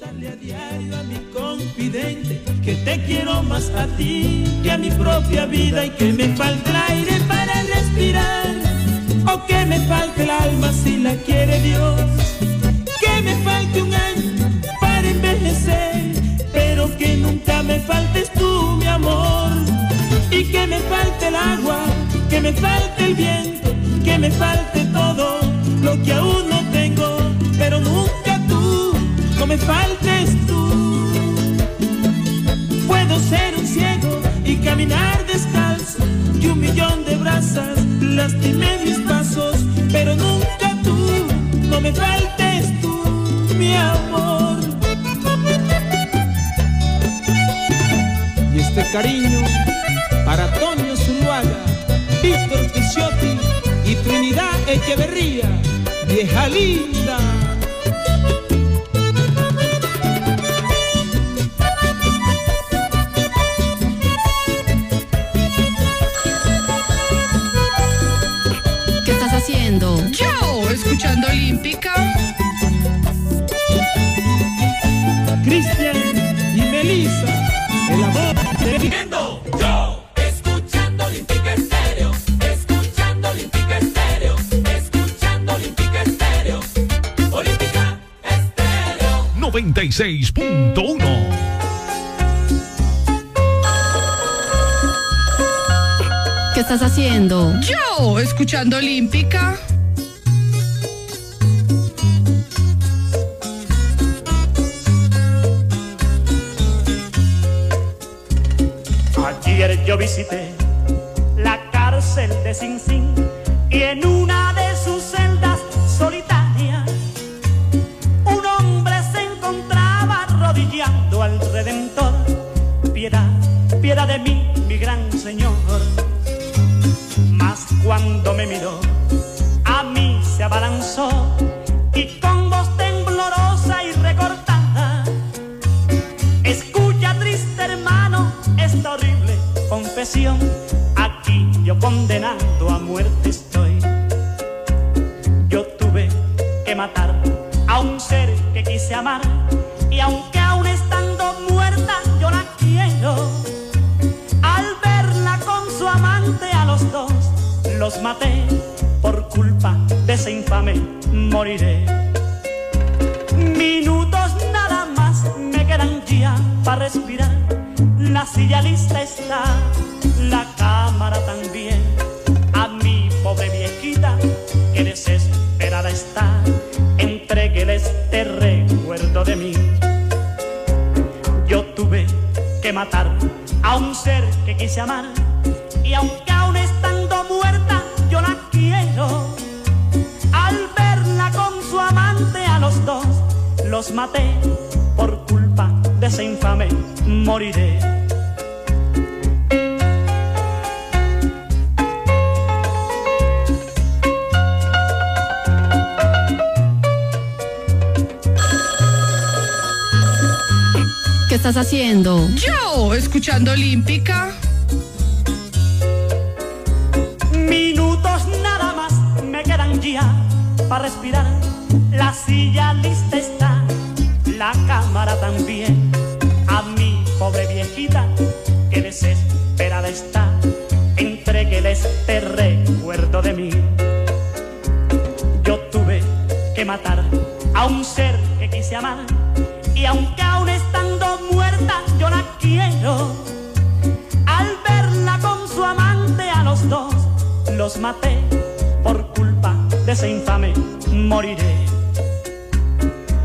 confesarle a diario a mi confidente que te quiero más a ti que a mi propia vida y que me falta el aire para respirar o que me falte el alma si la quiere Dios. Que me falte un año para envejecer pero que nunca me faltes tú mi amor. Y que me falte el agua que me falte el viento que me falte todo lo que aún no tengo pero nunca no me faltes tú puedo ser un ciego y caminar descalzo y un millón de brasas lastimé mis pasos, pero nunca tú, no me faltes tú, mi amor. Y este cariño para Toño Zuluaga, Víctor Picciotti y Trinidad Echeverría, vieja linda. 96.1 ¿Qué estás haciendo? Yo, escuchando Olímpica. Y aunque aún estando muerta yo la quiero. Al verla con su amante a los dos, los maté por culpa de ese infame, moriré. ¿Qué estás haciendo? Yo, escuchando Olímpica. Para respirar. La silla lista está, la cámara también. A mi pobre viejita que desesperada está, entreguele este recuerdo de mí. Yo tuve que matar a un ser que quise amar y aunque aún estando muerta yo la quiero. Al verla con su amante a los dos, los maté de ese infame, moriré.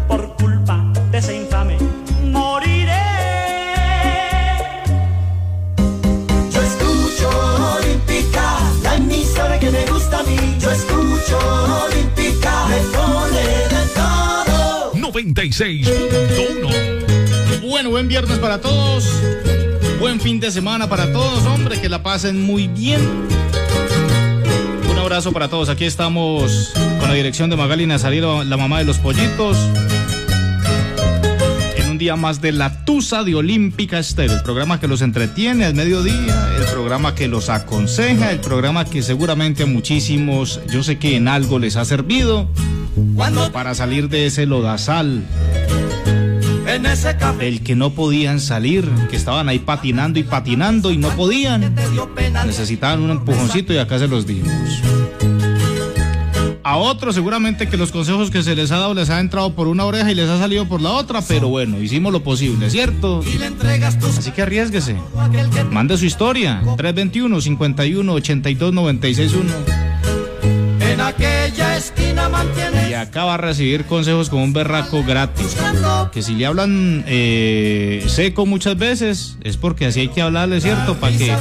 Por culpa de ese infame, moriré. Yo escucho Olímpica, la emisora que me gusta a mí. Yo escucho Olímpica, me pone de todo. 96.1 Bueno, buen viernes para todos. Buen fin de semana para todos, hombre, que la pasen muy bien. Abrazo para todos. Aquí estamos con la dirección de Magali Nazario, la mamá de los pollitos. En un día más de la Tusa de Olímpica Estéreo, el programa que los entretiene al mediodía, el programa que los aconseja, el programa que seguramente a muchísimos, yo sé que en algo les ha servido para salir de ese lodazal en ese del que no podían salir, que estaban ahí patinando y patinando y no podían. Necesitaban un empujoncito y acá se los dimos. A otros seguramente que los consejos que se les ha dado les ha entrado por una oreja y les ha salido por la otra, pero bueno, hicimos lo posible, ¿cierto? Así que arriesguese. Mande su historia. 321 51 82 961 en aquella esquina mantiene Y acá va a recibir consejos con un berraco gratis. Que si le hablan eh, seco muchas veces, es porque así hay que hablarle, ¿cierto? Para que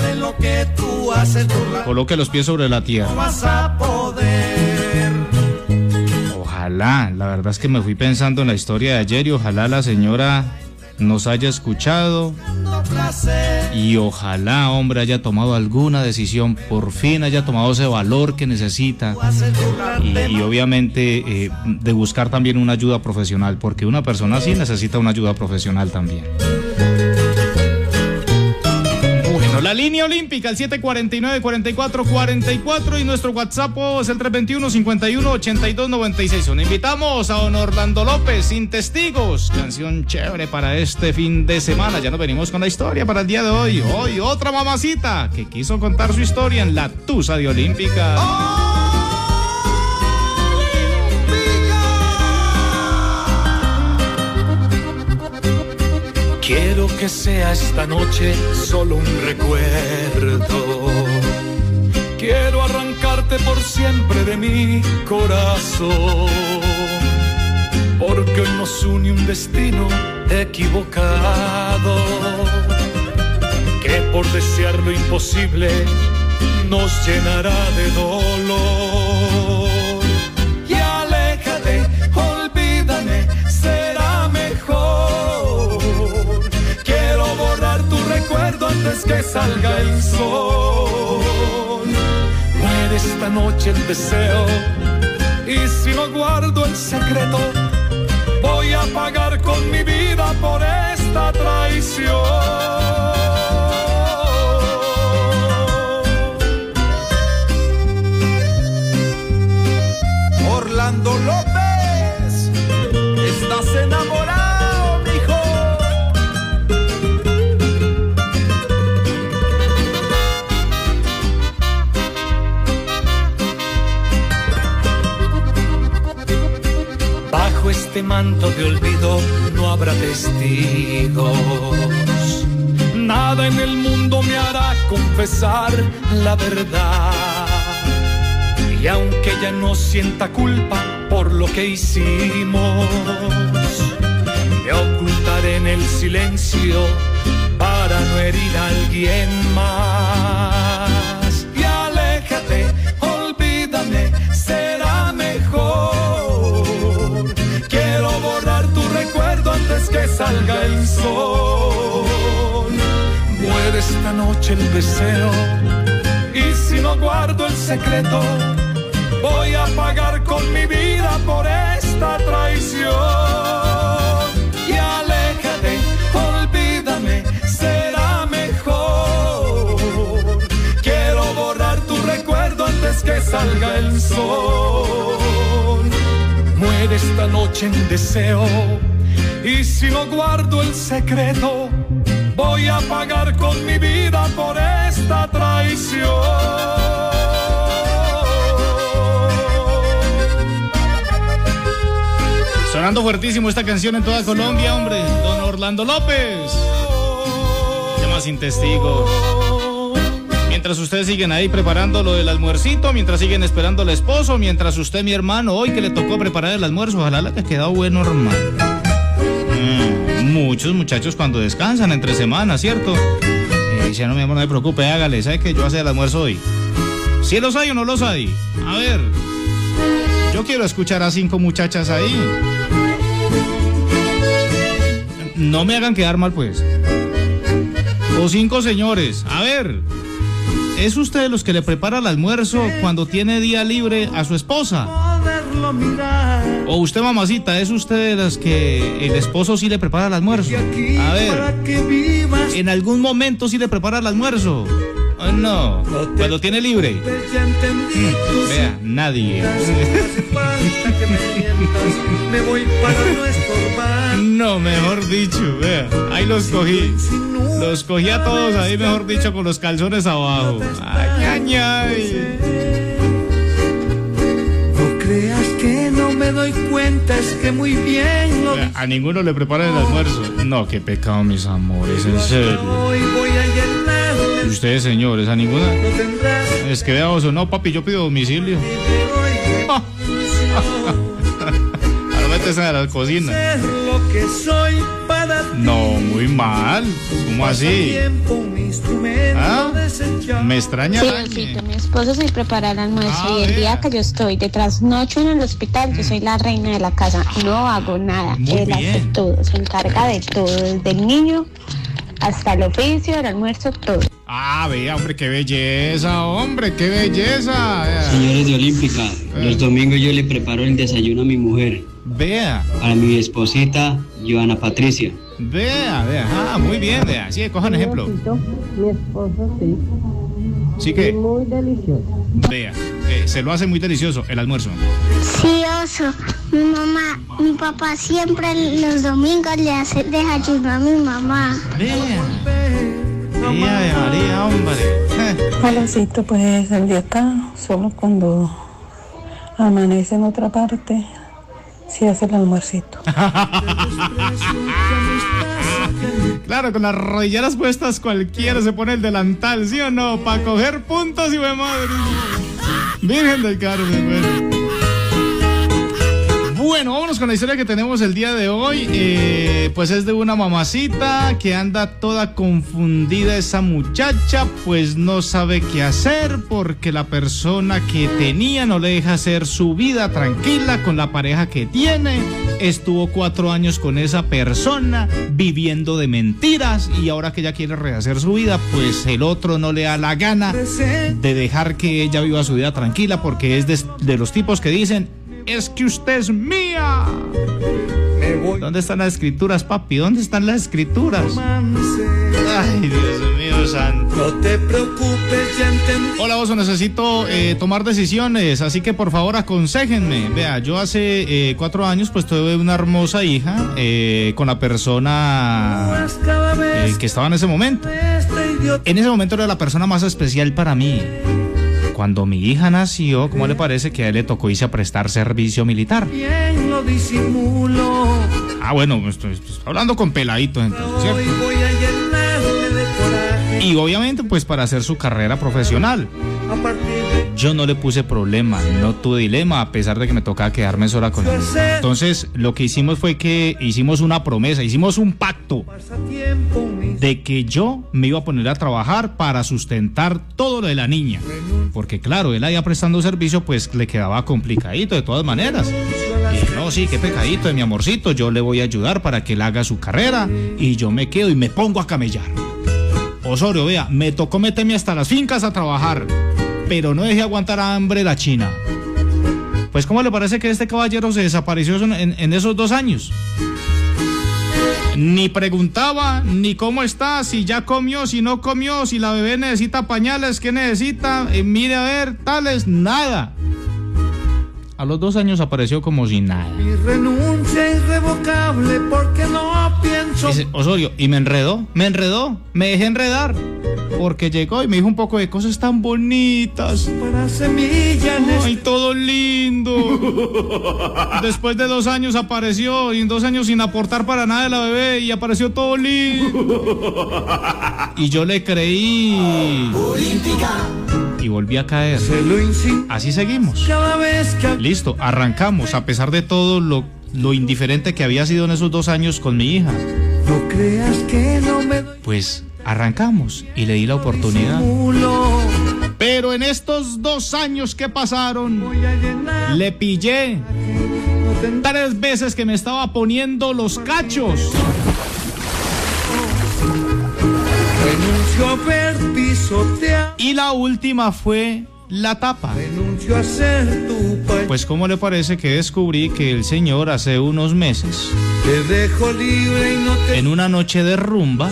coloque los pies sobre la tierra. Ojalá, la verdad es que me fui pensando en la historia de ayer y ojalá la señora nos haya escuchado y ojalá, hombre, haya tomado alguna decisión, por fin haya tomado ese valor que necesita. Y obviamente eh, de buscar también una ayuda profesional, porque una persona así necesita una ayuda profesional también. La línea olímpica, el 749-4444 y nuestro WhatsApp es el 321-51-8296. Nos invitamos a don Orlando López, sin testigos. Canción chévere para este fin de semana. Ya nos venimos con la historia para el día de hoy. Hoy otra mamacita que quiso contar su historia en la Tusa de Olímpica. Quiero que sea esta noche solo un recuerdo. Quiero arrancarte por siempre de mi corazón. Porque hoy nos une un destino equivocado. Que por desear lo imposible nos llenará de dolor. Que salga el sol. Muere esta noche el deseo. Y si no guardo el secreto, voy a pagar con mi vida por esta traición. Este manto de olvido no habrá testigos. Nada en el mundo me hará confesar la verdad. Y aunque ya no sienta culpa por lo que hicimos, me ocultaré en el silencio para no herir a alguien más. Salga el sol. Muere esta noche el deseo. Y si no guardo el secreto, voy a pagar con mi vida por esta traición. Y aléjate, olvídame, será mejor. Quiero borrar tu recuerdo antes que salga el sol. Muere esta noche en deseo. Y si no guardo el secreto, voy a pagar con mi vida por esta traición. Sonando fuertísimo esta canción en toda Colombia, hombre. Don Orlando López. Llama sin testigos. Mientras ustedes siguen ahí preparando lo del almuercito, mientras siguen esperando al esposo, mientras usted, mi hermano, hoy que le tocó preparar el almuerzo, ojalá le haya quedado bueno, hermano. Muchos muchachos cuando descansan entre semanas, ¿cierto? Eh, dice, no, mi amor, no me preocupe, hágale, ¿sabe que yo hacer el almuerzo hoy? ¿Si los hay o no los hay? A ver, yo quiero escuchar a cinco muchachas ahí. No me hagan quedar mal, pues. O cinco señores. A ver, ¿es usted de los que le prepara el almuerzo cuando tiene día libre a su esposa? Poderlo mirar. O usted, mamacita, ¿es usted de las que el esposo sí le prepara el almuerzo? A ver. ¿en algún momento sí le prepara el almuerzo? Oh, no, cuando tiene libre. Tus Vea, nadie. No, mejor dicho, vea, ahí los cogí. Los cogí a todos ahí, mejor dicho, con los calzones abajo. Ay, ay, ay. Me doy cuenta, es que muy bien lo A ninguno le preparan el almuerzo. No, qué pecado, mis amores, en serio. hoy voy a Y ustedes, señores, a ninguna. No Es que vea, oso, no, papi, yo pido domicilio. Ahora métese a la cocina. ser lo que soy para ti. No, muy mal. ¿Cómo así? ¿Ah? Me extraña. Sí, mi esposo se prepara el almuerzo Ah, y el vea. día que yo estoy de trasnocho en el hospital, yo soy la reina de la casa. No hago nada. Muy Él hace todo, se encarga de todo, desde el niño hasta el oficio, el almuerzo, todo. Ah, vea, hombre, qué belleza, hombre, qué belleza. Señores de Olímpica, los domingos yo le preparo el desayuno a mi mujer, Vea, para mi esposita, Joana Patricia. vea, vea. Ah, muy bien, vea. Sí, cojan ejemplo. Mi esposo sí, Sí que, muy delicioso. vea, eh, se lo hace muy delicioso el almuerzo. Sí, oso. Mi mamá, mi papá siempre los domingos le hace desayuno a mi mamá. Vea. Vea, de María, hombre. Valecito, pues el de acá, solo cuando amanece en otra parte, sí hace el almuercito. Claro, con las rodilleras puestas cualquiera se pone el delantal, ¿sí o no? Para coger puntos y madre. Virgen del Carmen, bueno. Bueno, vámonos con la historia que tenemos el día de hoy. Eh, pues es de una mamacita que anda toda confundida esa muchacha, pues no sabe qué hacer porque la persona que tenía no le deja hacer su vida tranquila con la pareja que tiene. Estuvo cuatro años con esa persona viviendo de mentiras y ahora que ella quiere rehacer su vida, pues el otro no le da la gana de dejar que ella viva su vida tranquila porque es de, de los tipos que dicen, es que usted es mía. Me voy ¿Dónde están las escrituras, papi? ¿Dónde están las escrituras? romance. Ay, Dios mío, santo. No te preocupes, ya entendí. Hola, vos necesito eh, tomar decisiones, así que por favor aconsejenme. Vea, yo hace eh, cuatro años pues tuve una hermosa hija eh, con la persona eh, que estaba en ese momento. En ese momento era la persona más especial para mí. Cuando mi hija nació, ¿cómo le parece que a él le tocó irse a prestar servicio militar? bien lo disimulo. Ah, bueno, estoy, estoy hablando con peladito entonces, ¿cierto? Hoy voy a de coraje. Y obviamente pues para hacer su carrera profesional. A partir Yo no le puse problema, no tuve dilema, a pesar de que me tocaba quedarme sola con él. Entonces, lo que hicimos fue que hicimos una promesa, hicimos un pacto de que yo me iba a poner a trabajar para sustentar todo lo de la niña. Porque claro, él allá prestando servicio, pues le quedaba complicadito de todas maneras. Y no, sí, qué pecadito de mi amorcito, yo le voy a ayudar para que él haga su carrera y yo me quedo y me pongo a camellar. Osorio, vea, me tocó meterme hasta las fincas a trabajar, pero no dejé aguantar hambre la china. Pues, ¿cómo le parece que este caballero se desapareció en esos dos años? Ni preguntaba, ni cómo está, si ya comió, si no comió, si la bebé necesita pañales, qué necesita, eh, mire a ver, tales, nada. A los dos años apareció como si nada. Mi renuncia irrevocable porque no Dice Osorio, y me enredó, me enredó, me dejé enredar. Porque llegó y me dijo un poco de cosas tan bonitas. para semilla en Ay, todo lindo. Después de dos años apareció, y en dos años sin aportar para nada de la bebé, y apareció todo lindo. Y yo le creí. Y volví a caer. Así seguimos. Listo, arrancamos, a pesar de todo lo, lo indiferente que había sido en esos dos años con mi hija. No creas que no me doy Pues arrancamos y le di la oportunidad. Pero en estos dos años que pasaron, le pillé tres veces que me estaba poniendo los cachos. Y la última fue la tapa. Renuncio a ser tu país. Pues ¿cómo le parece que descubrí que el señor hace unos meses, Te dejo libre y no te en una noche de rumba,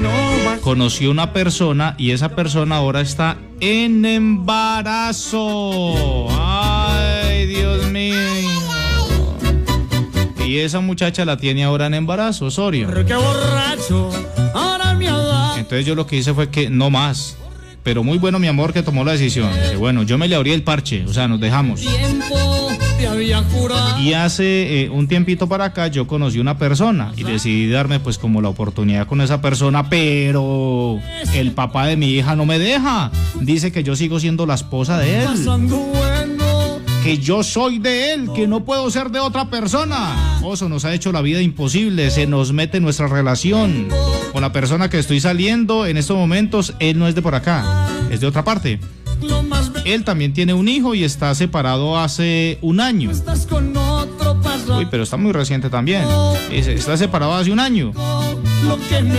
no conoció una persona y esa persona ahora está en embarazo. Ay, Dios mío. Y esa muchacha la tiene ahora en embarazo, Osorio. Qué borracho, ahora da. Entonces yo lo que hice fue que no más. Pero muy bueno mi amor que tomó la decisión. Dice, bueno, yo me le abrí el parche, o sea, nos dejamos. Tiempo te había jurado. Y hace eh, un tiempito para acá yo conocí una persona y decidí darme pues como la oportunidad con esa persona, pero el papá de mi hija no me deja. Dice que yo sigo siendo la esposa de él, que yo soy de él, que no puedo ser de otra persona. Oso nos ha hecho la vida imposible, se nos mete nuestra relación. Con la persona que estoy saliendo en estos momentos, él no es de por acá, es de otra parte. Él también tiene un hijo y está separado hace un año. Uy, pero está muy reciente también. Es- Está separado hace un año.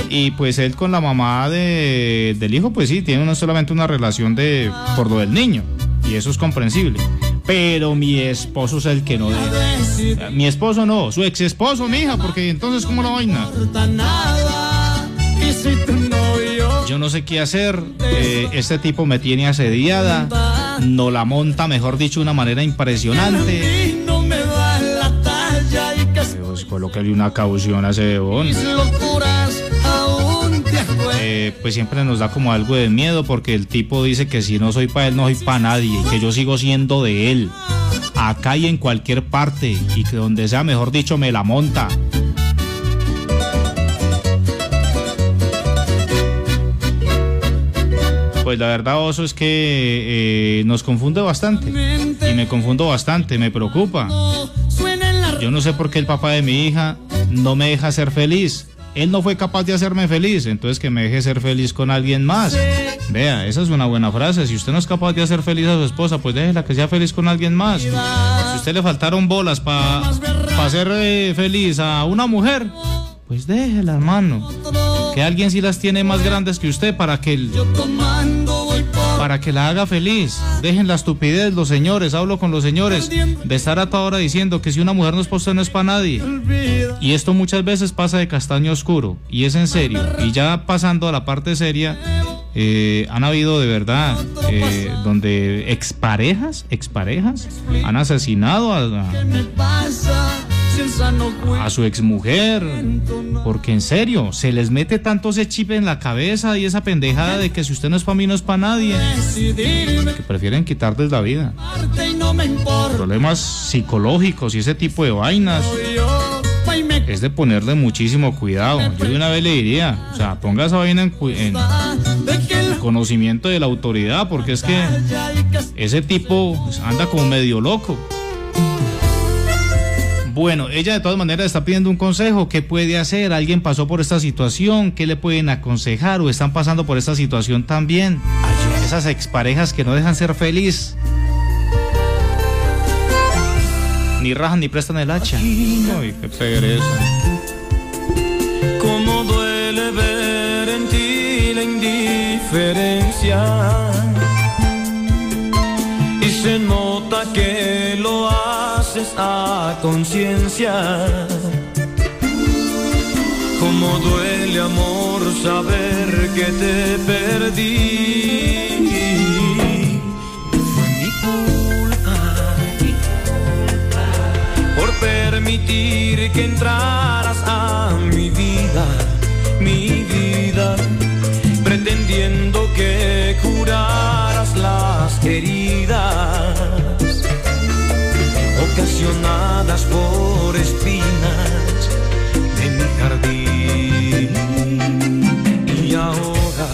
Y pues él con la mamá de, del hijo, pues sí, tiene no solamente una relación de por lo del niño. Y eso es comprensible. Pero mi esposo es el que no deja. Eh, Mi esposo no, su ex esposo, mi hija, porque entonces, ¿cómo la vaina? Yo no sé qué hacer. eh, este tipo me tiene asediada. No la monta, mejor dicho, de una manera impresionante. y no me da la talla y que Pues colóquele una caución a ese bebón. eh, pues siempre nos da como algo de miedo porque el tipo dice que si no soy para él, no soy para nadie, que yo sigo siendo de él, acá y en cualquier parte, y que donde sea, mejor dicho, me la monta. Pues la verdad, Oso, es que eh, nos confunde bastante. Y me confundo bastante, me preocupa. Yo no sé por qué el papá de mi hija no me deja ser feliz. Él no fue capaz de hacerme feliz, entonces que me deje ser feliz con alguien más. Vea, esa es una buena frase. Si usted no es capaz de hacer feliz a su esposa, pues déjela que sea feliz con alguien más. Si usted le faltaron bolas para hacer eh, feliz a una mujer, pues déjela, hermano. Que alguien sí las tiene más grandes que usted para que el- para que la haga feliz. Dejen la estupidez, los señores, hablo con los señores, de estar a toda hora diciendo que si una mujer no es usted, no es para nadie. Y esto muchas veces pasa de castaño oscuro, y es en serio. Y ya pasando a la parte seria, eh, han habido de verdad, eh, donde exparejas, exparejas, han asesinado a, a- a su exmujer. Porque en serio, se les mete tanto ese chip en la cabeza y esa pendejada de que si usted no es para mí, no es para nadie. Que prefieren quitarles la vida. Problemas psicológicos y ese tipo de vainas es de ponerle muchísimo cuidado. Yo de una vez le diría, o sea, ponga esa vaina en, en conocimiento de la autoridad, porque es que ese tipo pues, anda como medio loco. Bueno, ella de todas maneras está pidiendo un consejo. ¿Qué puede hacer? ¿Alguien pasó por esta situación? ¿Qué le pueden aconsejar? ¿O están pasando por esta situación también? Esas exparejas que no dejan ser feliz. Ni rajan ni prestan el hacha. Ay, qué pereza. Cómo duele ver en ti la indiferencia. Y se nota que lo a conciencia. Cómo duele amor saber que te perdí. Fue mi culpa por permitir que entraras por espinas de mi jardín. Y ahora,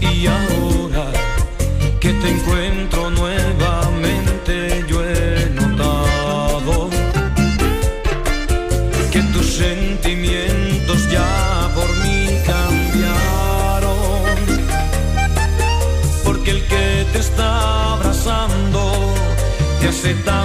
y ahora que te encuentro nuevamente, yo he notado que tus sentimientos ya por mí cambiaron. Porque el que te está abrazando te hace tan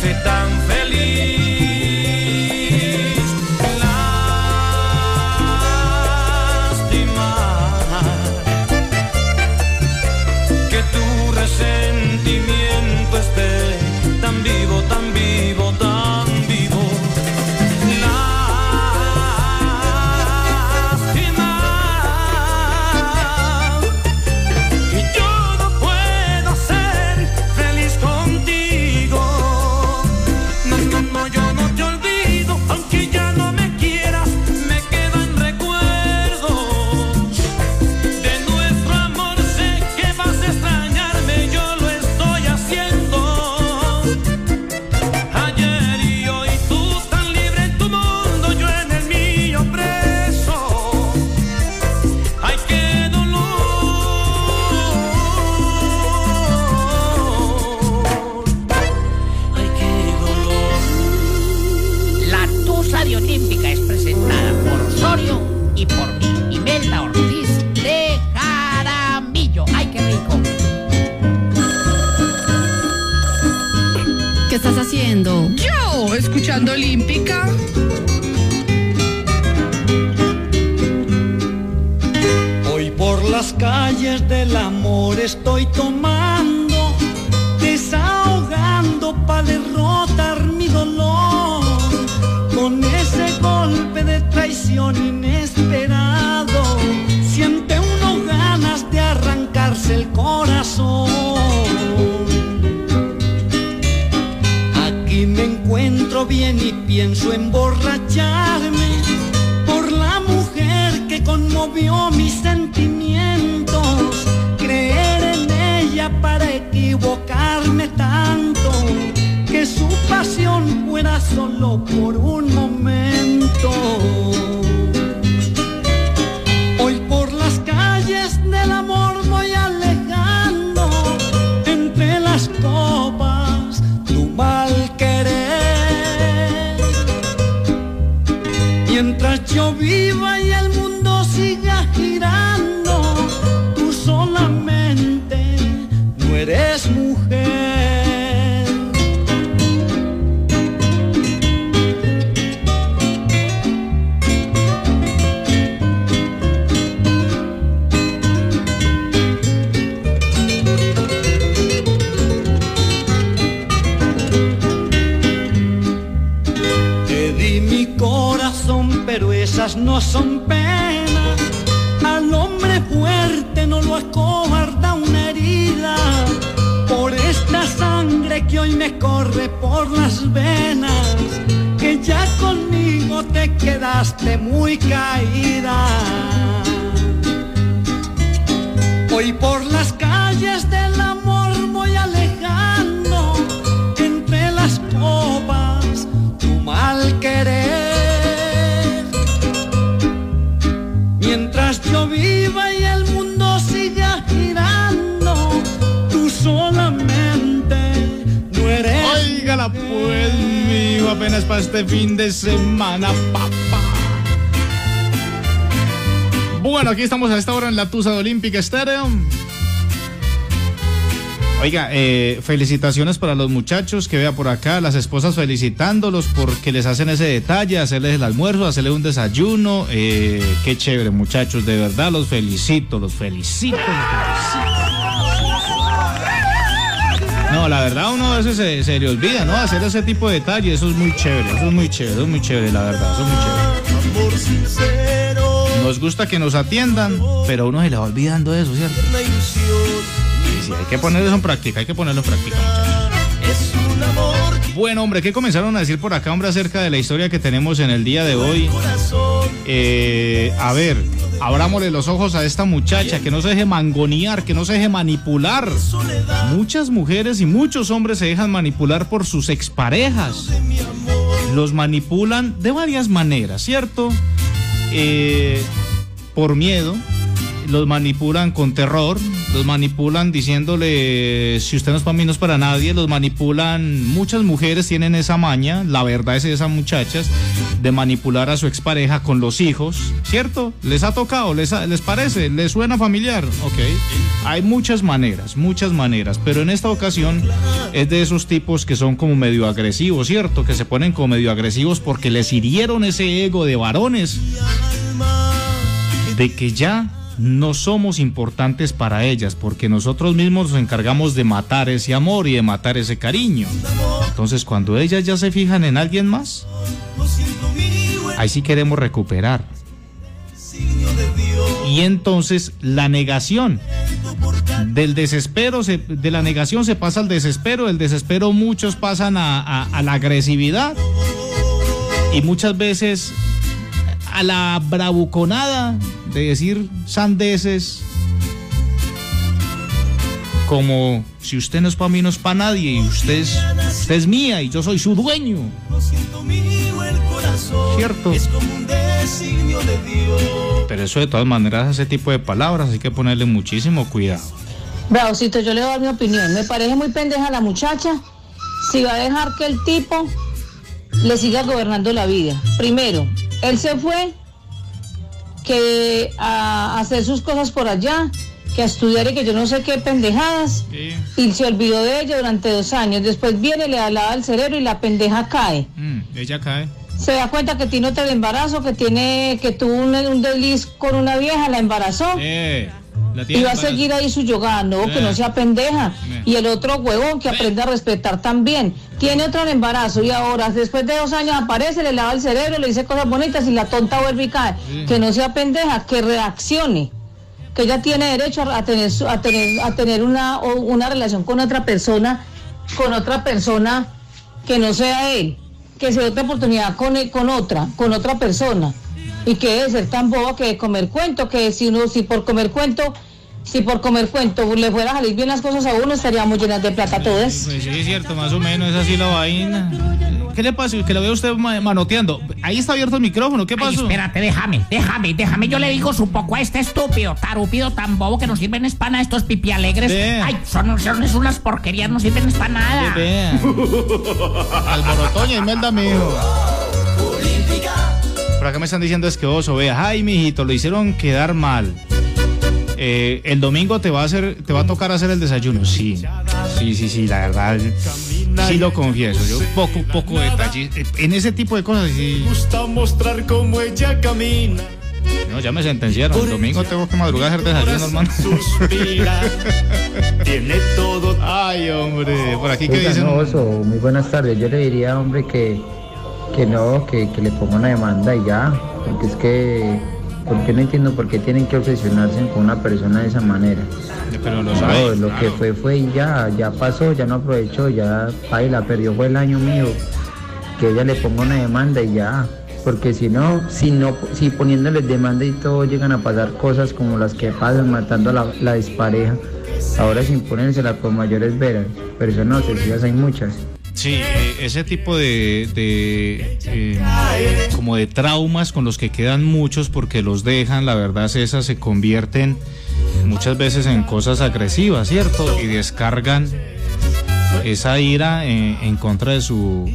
se te quedaste muy caída. Hoy por las calles de apenas para este fin de semana, papá. Bueno, aquí estamos a esta hora en la Tusa de Olímpica Estéreo. Oiga, eh, felicitaciones para los muchachos que vea por acá, las esposas felicitándolos porque les hacen ese detalle, hacerles el almuerzo, hacerles un desayuno. Eh, qué chévere, muchachos, de verdad, los felicito, los felicito. Los felicito la verdad uno a veces se, se, le olvida, ¿no? Hacer ese tipo de detalles, eso es muy chévere, eso es muy chévere, eso es muy chévere, la verdad, eso es muy chévere. Amor sincero. Nos gusta que nos atiendan, pero uno se le va olvidando de eso, ¿cierto? y Sí, hay que poner eso en práctica, hay que ponerlo en práctica, muchachos. Bueno, hombre, ¿qué comenzaron a decir por acá, hombre, acerca de la historia que tenemos en el día de hoy? Eh, a ver, abrámosle los ojos a esta muchacha, que no se deje mangonear, que no se deje manipular. Muchas mujeres y muchos hombres se dejan manipular por sus exparejas. Los manipulan de varias maneras, ¿cierto? Eh, por miedo, los manipulan con terror, los manipulan diciéndole si usted no es para mí, no es para nadie, los manipulan, muchas mujeres tienen esa maña, la verdad es esas muchachas, de manipular a su expareja con los hijos, ¿cierto? ¿Les ha tocado? ¿Les, les parece? ¿Les suena familiar? Ok. Hay muchas maneras, muchas maneras, pero en esta ocasión es de esos tipos que son como medio agresivos, ¿cierto? Que se ponen como medio agresivos porque les hirieron ese ego de varones de que ya no somos importantes para ellas, porque nosotros mismos nos encargamos de matar ese amor y de matar ese cariño. Entonces, cuando ellas ya se fijan en alguien más, ahí sí queremos recuperar. Y entonces la negación del desespero, se- de la negación se pasa al desespero, del desespero muchos pasan a, a- a la agresividad y muchas veces a la bravuconada de decir sandeces como si usted no es para mí, no es para nadie y usted es, usted es mía y yo soy su dueño. mío el corazón Cierto. es como un designio de Dios. Pero eso de todas maneras, ese tipo de palabras hay que ponerle muchísimo cuidado. Bravocito, yo le voy a dar mi opinión. Me parece muy pendeja la muchacha si va a dejar que el tipo le siga gobernando la vida. Primero, él se fue que a hacer sus cosas por allá, que a estudiar y que yo no sé qué pendejadas, y se olvidó de ella durante dos años. Después viene, le alaba el cerebro y la pendeja cae. Mm, ella cae. Se da cuenta que tiene otro embarazo, que tiene, que tuvo un, un desliz con una vieja, la embarazó. Eh, Y va a seguir ahí su yoga, no, que Eh. no sea pendeja. Eh. Y el otro huevón que aprenda a respetar también. Tiene otro embarazo y ahora, después de dos años, aparece, le lava el cerebro, le dice cosas bonitas y la tonta vuelve y cae. Sí. Que no sea pendeja, que reaccione. Que ella tiene derecho a, a tener, a tener, a tener una, una relación con otra persona, con otra persona que no sea él. Que se dé otra oportunidad con, él- con otra, con otra persona. Y que debe ser tan boba que de comer cuento, que si uno, si por comer cuento, si por comer cuento le fuera a salir bien las cosas a uno, estaríamos llenas de plata todas. Pues sí, es cierto, más o menos es así la vaina. ¿Qué le pasa? Que lo veo usted ma- manoteando. Ahí está abierto el micrófono, ¿qué Ay, pasó? espérate, déjame, déjame, déjame. Yo le digo su poco a este estúpido, tarupido, tan bobo que no sirven es para estos pipi alegres. Vea. Ay, son, son es unas porquerías, no sirven es para nada. Alborotoña y Melda, mijo. Por acá me están diciendo es que oso, vea, ay, mijito, lo hicieron quedar mal. Eh, el domingo te va a hacer, te va a tocar hacer el desayuno. Sí, sí, sí, sí, la verdad. Sí lo confieso. Yo poco, poco detalle. En ese tipo de cosas sí. gusta mostrar cómo ella camina. No, ya me sentenciaron. El domingo tengo que madrugar a hacer desayuno, hermano. Suspira. Tiene todo. Ay, hombre. Por aquí que dicen. oso, muy buenas tardes. Yo le diría, hombre, que, que no, que, que le ponga una demanda y ya. Porque es que, porque no entiendo por qué tienen que obsesionarse con una persona de esa manera. Pero lo No, lo que fue fue y ya, ya pasó, ya no aprovechó, ya la perdió fue el año mío. Que ella le ponga una demanda y ya. Porque si no, si no, si poniéndoles demanda y todo llegan a pasar cosas como las que pasan matando a la, la dispareja, ahora sin ponérsela por mayores veras. Personas obsesivas hay muchas. Sí, eh, ese tipo de, eh, como de traumas con los que quedan muchos porque los dejan, la verdad esas se convierten muchas veces en cosas agresivas, ¿cierto? Y descargan esa ira en, contra de su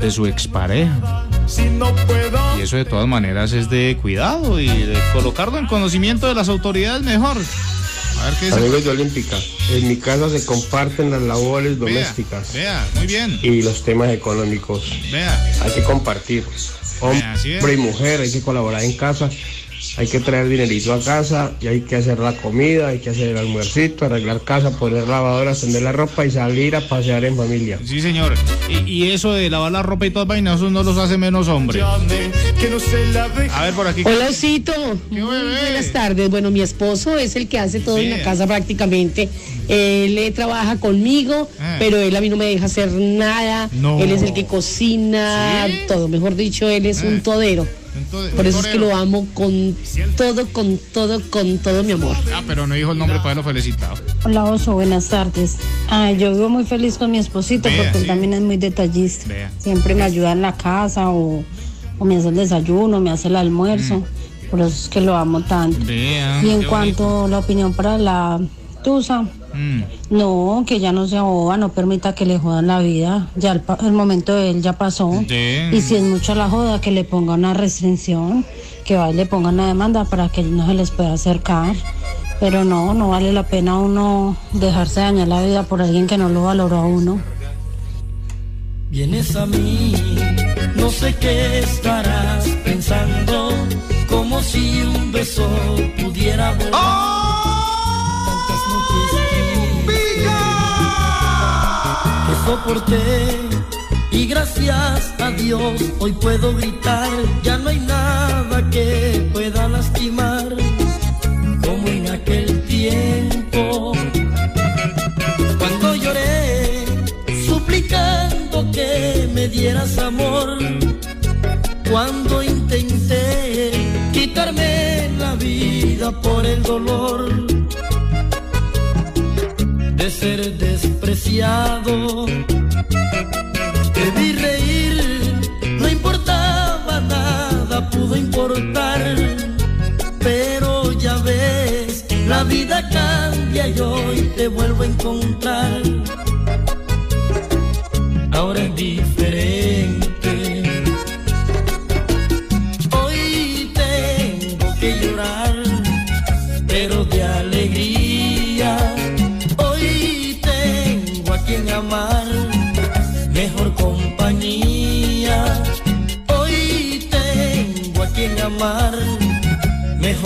de su expareja. Y eso de todas maneras es de cuidado y de colocarlo en conocimiento de las autoridades mejor. A ver qué dice. Amigos de Olímpica, en mi casa se comparten las labores domésticas Vea, muy bien. y los temas económicos. Vea. Hay que compartir. Hombre y mujer, hay que colaborar en casa hay que traer dinerito a casa y hay que hacer la comida, hay que hacer el almuercito, arreglar casa, poner lavadora, tender la ropa y salir a pasear en familia. Sí, señor. Y, y eso de lavar la ropa y todas vainas, eso no los hace menos hombres. A ver, por aquí. Hola, Osito. Buenas tardes. Bueno, mi esposo es el que hace todo en la casa prácticamente. Él eh, trabaja conmigo, Ah. pero él a mí no me deja hacer nada. No. Él es el que cocina, todo. Mejor dicho, él es un todero. Entonces, Por eso es que lo amo con todo, con todo, con todo mi amor. Ah, pero no dijo el nombre para haberlo felicitado. Hola Oso, buenas tardes. Ah, yo vivo muy feliz con mi esposito Vea, porque él sí. también es muy detallista. Vea. Siempre me ayuda en la casa o, o me hace el desayuno, me hace el almuerzo. Por eso es que lo amo tanto. Vea, y en cuanto a la opinión para la Tusa, Mm. no, que ya no sea boba, no permita que le jodan la vida. Ya el, momento de él ya pasó. Sí. Y si es mucha la joda, que le ponga una restricción, que va y le ponga una demanda para que no se les pueda acercar. Pero no, no vale la pena uno dejarse dañar la vida por alguien que no lo valoró a uno. Vienes a mí, no sé qué estarás pensando, como si un beso pudiera volar. Tantas soporté y gracias a Dios hoy puedo gritar, ya no hay nada que pueda lastimar. Como en aquel tiempo cuando lloré suplicando que me dieras amor. Cuando intenté quitarme la vida por el dolor ser despreciado te vi reír no importaba nada pudo importar pero ya ves, la vida cambia y hoy te vuelvo a encontrar.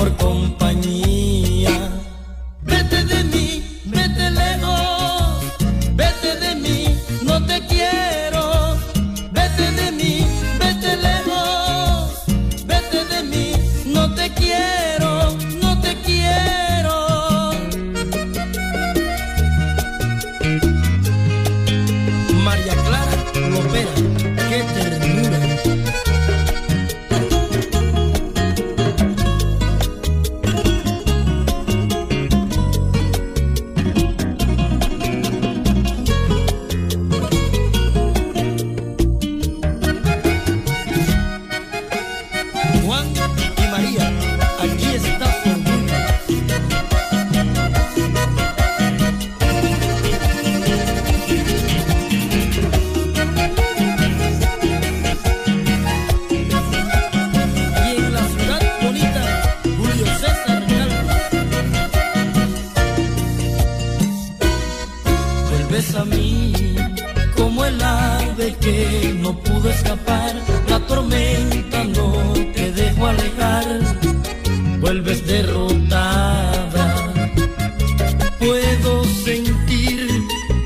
Mejor compañía. La tormenta no te dejó alejar. Vuelves derrotada. Puedo sentir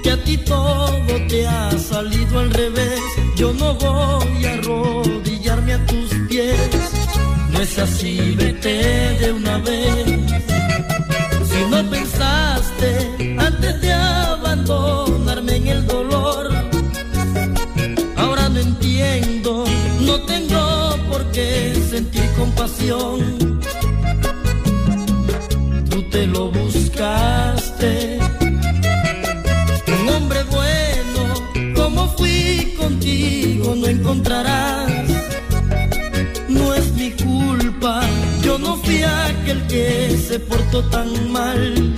que a ti todo te ha salido al revés. Yo no voy a arrodillarme a tus pies. No es así, vete de una vez. Tú te lo buscaste, un hombre bueno, como fui contigo, no encontrarás. No es mi culpa, yo no fui aquel que se portó tan mal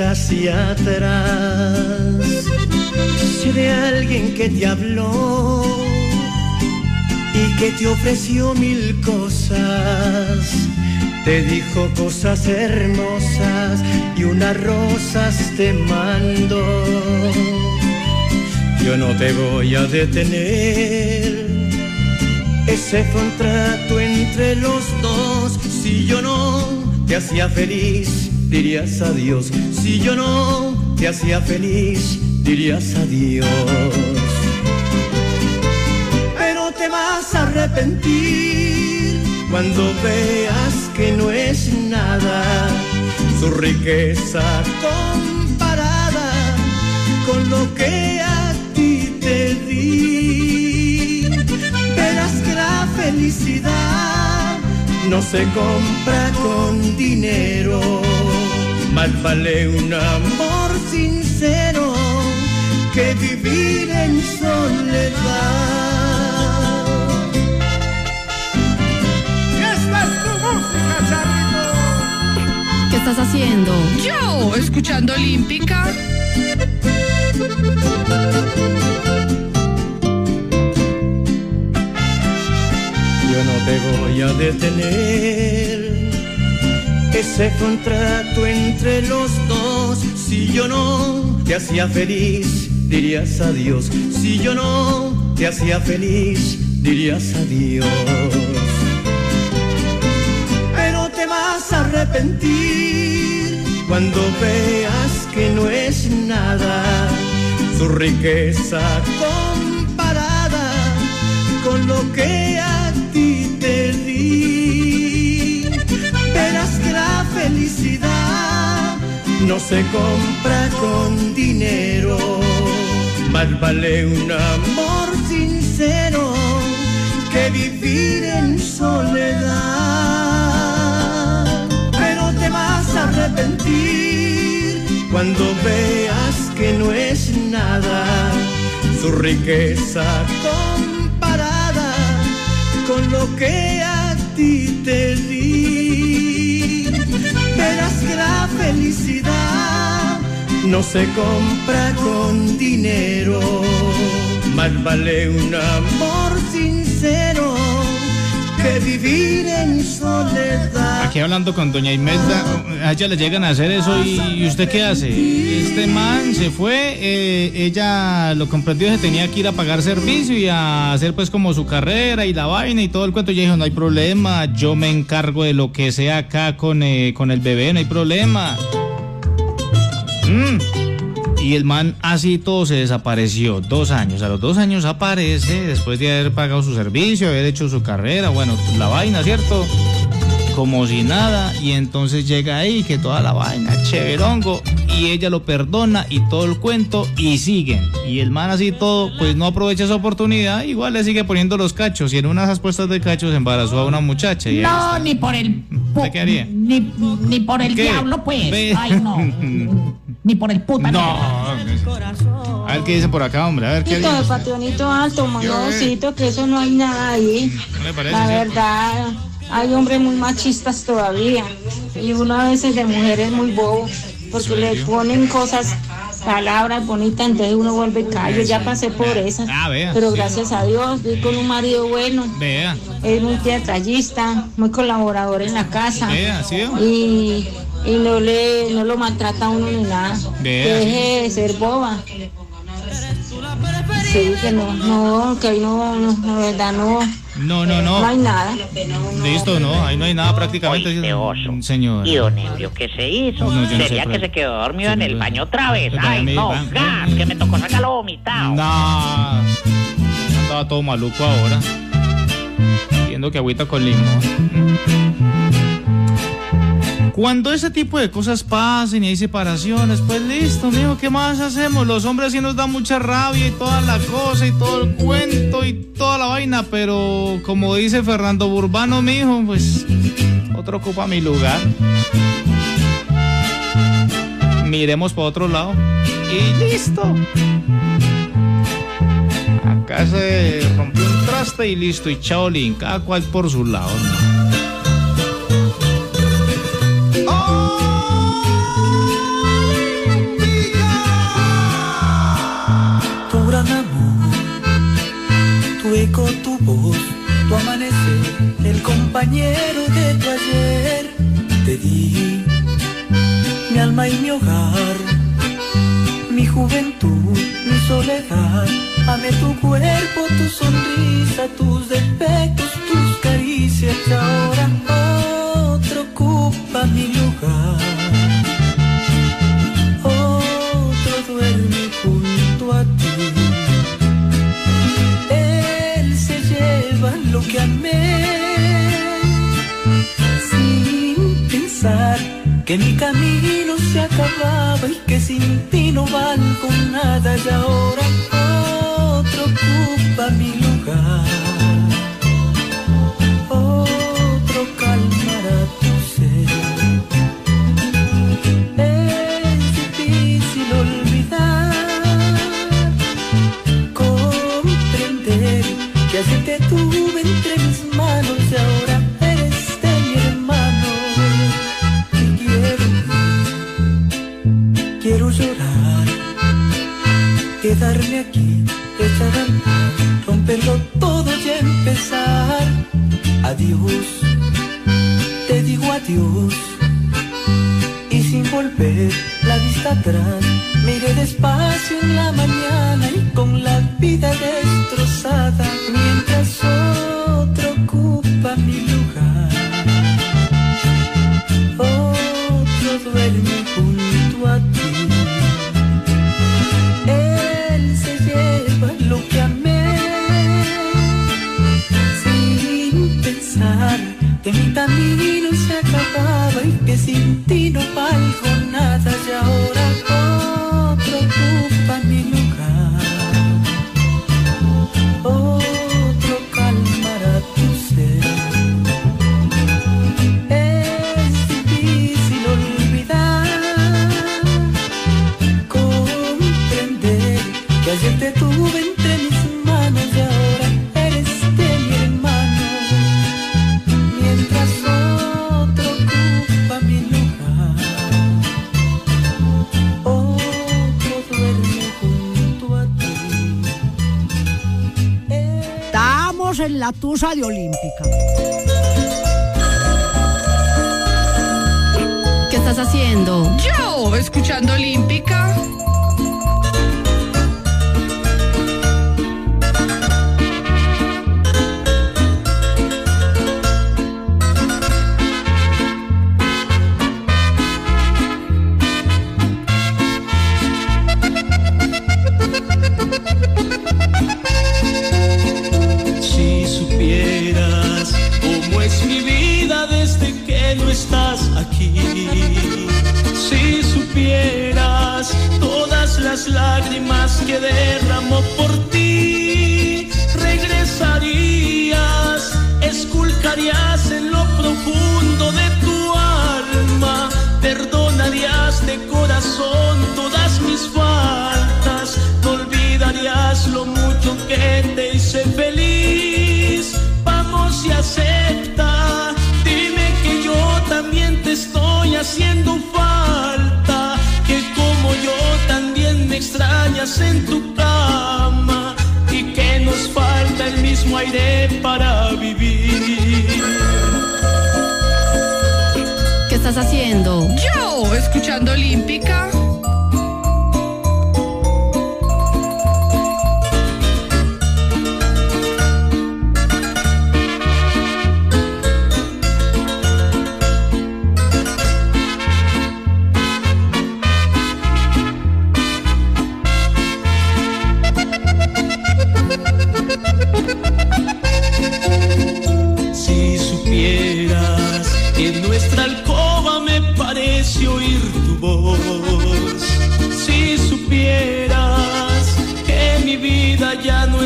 hacia atrás. Sé de alguien que te habló y que te ofreció mil cosas. Te dijo cosas hermosas y unas rosas te mandó. Yo no te voy a detener. Ese fue un trato entre los dos. Si yo no te hacía feliz, dirías adiós. Si yo no te hacía feliz, dirías adiós. Pero te vas a arrepentir cuando veas que no es nada su riqueza comparada con lo que a ti te di. Verás que la felicidad no se compra con dinero. Más vale un amor sincero que vivir en soledad. ¿Qué estás haciendo? Yo, escuchando Olímpica. Yo no te voy a detener. Ese contrato entre los dos, si yo no te hacía feliz, dirías adiós. Si yo no te hacía feliz, dirías adiós. Pero te vas a arrepentir cuando veas que no es nada su riqueza comparada con lo que no se compra con dinero, más vale un amor sincero que vivir en soledad. Pero te vas a arrepentir cuando veas que no es nada su riqueza comparada con lo que a ti te. La felicidad no se compra con dinero, más vale un amor sincero vivir en soledad. Aquí hablando con doña Imelda, a ella le llegan a hacer eso y, ¿y usted qué hace? Este man se fue, eh, ella lo comprendió, se tenía que ir a pagar servicio y a hacer pues como su carrera y la vaina y todo el cuento. Y ella dijo, no hay problema, yo me encargo de lo que sea acá con, eh, con el bebé, no hay problema. Mm. Y el man así todo se desapareció, dos años. A los dos años aparece, después de haber pagado su servicio, haber hecho su carrera, bueno, la vaina, ¿cierto? Como si nada, y entonces llega ahí, que toda la vaina, chéverongo, y ella lo perdona y todo el cuento, y siguen. Y el man así todo, pues no aprovecha esa oportunidad, igual le sigue poniendo los cachos, y en una de esas puestas de cachos embarazó a una muchacha. Y No, ni por el. ¿Usted qué haría? Ni, ni por el ¿Qué? diablo, pues. Ve. Ay, no. Ni por el puta. No. A ver qué dicen por acá, hombre, a ver qué Poquito de dicen. alto, monodocito, que eso no hay nada ahí. ¿No le parece? La sí? Hay hombres muy machistas todavía. Y uno a veces de mujeres muy bobo, porque le ponen cosas, palabras bonitas, entonces uno vuelve callo. Ya pasé por esas. Ah, vea, Pero sí. gracias a Dios, estoy con un marido bueno. Vea. Es muy teatrallista, muy colaborador en la casa. Vea, ¿sí? Y, y no le no lo maltrata a uno ni nada. Vea, Que deje de ser boba. Sí, que no, no, que ahí no, no, la verdad no, No, no, no. no hay nada. Listo, no, ahí no hay nada prácticamente. Señor. ¿Y don Ebrio qué se hizo? No, yo no sé, Sería que se quedó dormido en el baño otra vez. Ay, no, gas, que me tocó sacarlo vomitado. No. Andaba todo maluco ahora. Viendo que agüita con limón. Cuando ese tipo de cosas pasen y hay separaciones, pues listo, mijo, ¿qué más hacemos? Los hombres sí nos da mucha rabia y toda la cosa y todo el cuento y toda la vaina, pero como dice Fernando Burbano, mijo, pues otro ocupa mi lugar. Miremos para otro lado y listo. Acá se rompió un traste y listo, y chaolín, cada cual por su lado. ¿no? Compañero de tu ayer. Te di mi alma y mi hogar, mi juventud, mi soledad. Amé tu cuerpo, tu sonrisa, tus defectos, tus caricias. Ahora otro ocupa mi lugar. Otro duerme junto a ti. Él se lleva lo que amé que mi camino se acababa y que sin ti no valgo nada y ahora otro ocupa mi lugar. quedarme aquí, echar romperlo todo y empezar. Adiós, te digo adiós. Y sin volver la vista atrás, miré despacio en la mañana y con la vida destrozada, mientras otro ocupa mi lugar. destino palco la tusa de Olímpica. ¿Qué estás haciendo? Yo, escuchando Olímpica.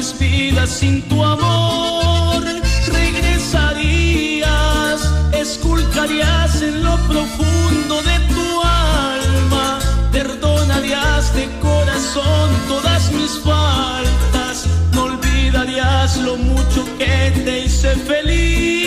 es sin tu amor. Regresarías, esculcarías en lo profundo de tu alma. Perdonarías de corazón todas mis faltas. No olvidarías lo mucho que te hice feliz.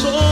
soul.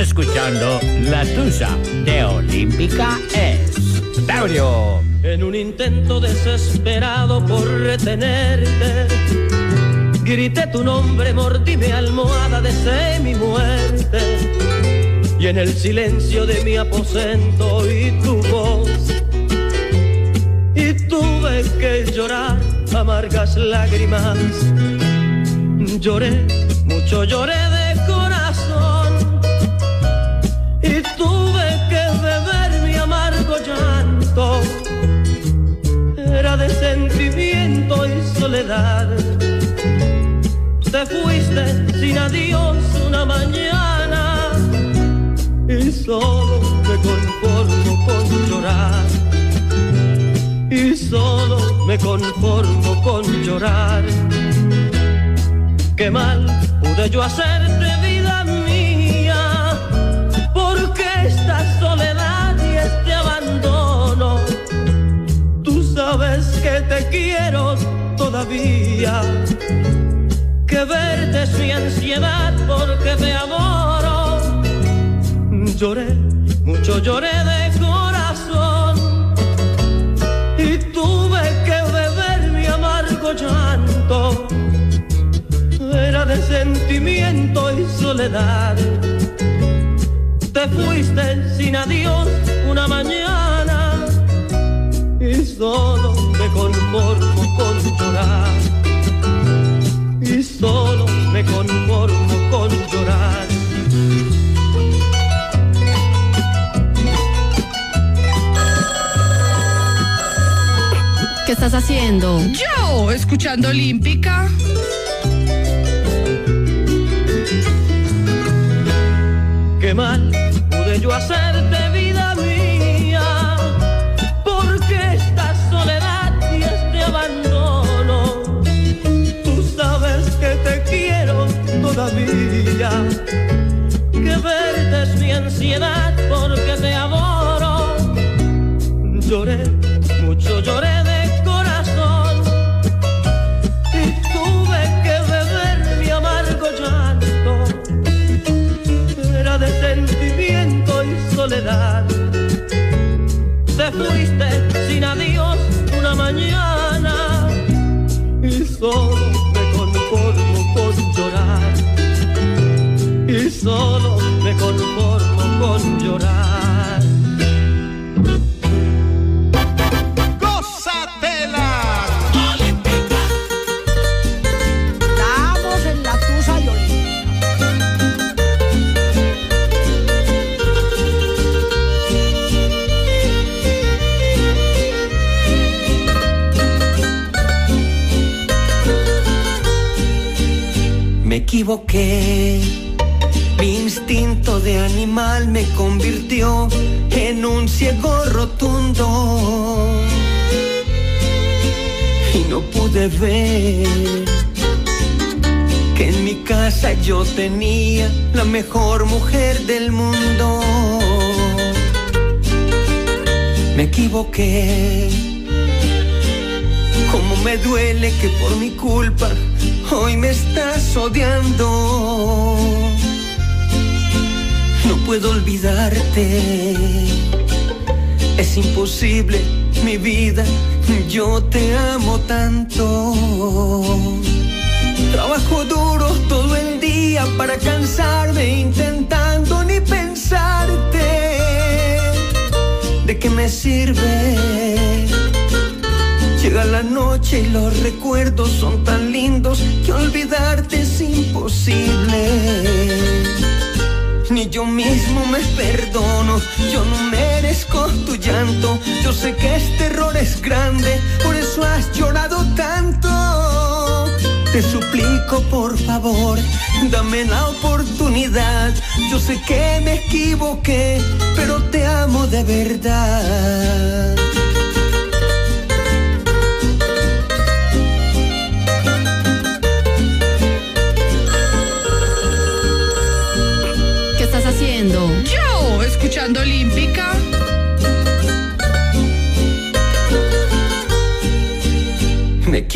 escuchando La Tusa de Olímpica Estéreo. En un intento desesperado por retenerte, grité tu nombre, mordí mi almohada, deseé mi muerte. Y en el silencio de mi aposento oí tu voz. Y tuve que llorar amargas lágrimas. Lloré, mucho lloré sentimiento y soledad. Te fuiste sin adiós una mañana y solo me conformo con llorar. Y solo me conformo con llorar. Qué mal pude yo hacerte vida te quiero todavía, que verte es mi ansiedad porque te adoro. Lloré, mucho lloré de corazón y tuve que beber mi amargo llanto era de sentimiento y soledad. Te fuiste sin adiós una mañana y solo me conformo con llorar. ¿Qué estás haciendo? Yo, escuchando Olímpica. Qué mal pude yo hacerte fuiste sin adiós una mañana y solo me conformo con llorar. Y solo equivoqué, mi instinto de animal me convirtió en un ciego rotundo. Y no pude ver que en mi casa yo tenía la mejor mujer del mundo. Me equivoqué. Como me duele que por mi culpa hoy me estás odiando. No puedo olvidarte. Es imposible, mi vida, yo te amo tanto. Trabajo duro todo el día para cansarme intentando ni pensarte. ¿De qué me sirve? La noche y los recuerdos son tan lindos que olvidarte es imposible. Ni yo mismo me perdono, yo no merezco tu llanto. Yo sé que este error es grande, por eso has llorado tanto. Te suplico por favor, dame la oportunidad. Yo sé que me equivoqué, pero te amo de verdad.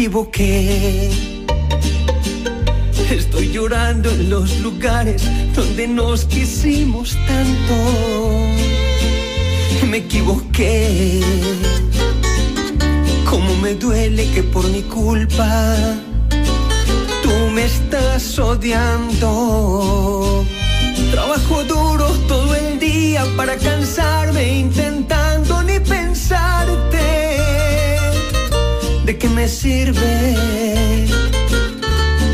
Equivoqué. Estoy llorando en los lugares donde nos quisimos tanto. Me equivoqué. me duele que por mi culpa tú me estás odiando. Trabajo duro todo el día para cansarme intentando ni pensarte. ¿De qué me sirve?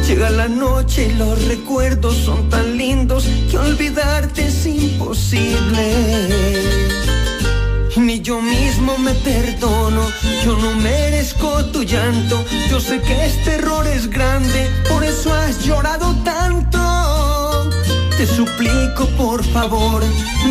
Llega la noche y los recuerdos son tan lindos que olvidarte es imposible. Ni yo mismo me perdono, yo no merezco tu llanto. Yo sé que este error es grande, por eso has llorado tanto. Te suplico, por favor,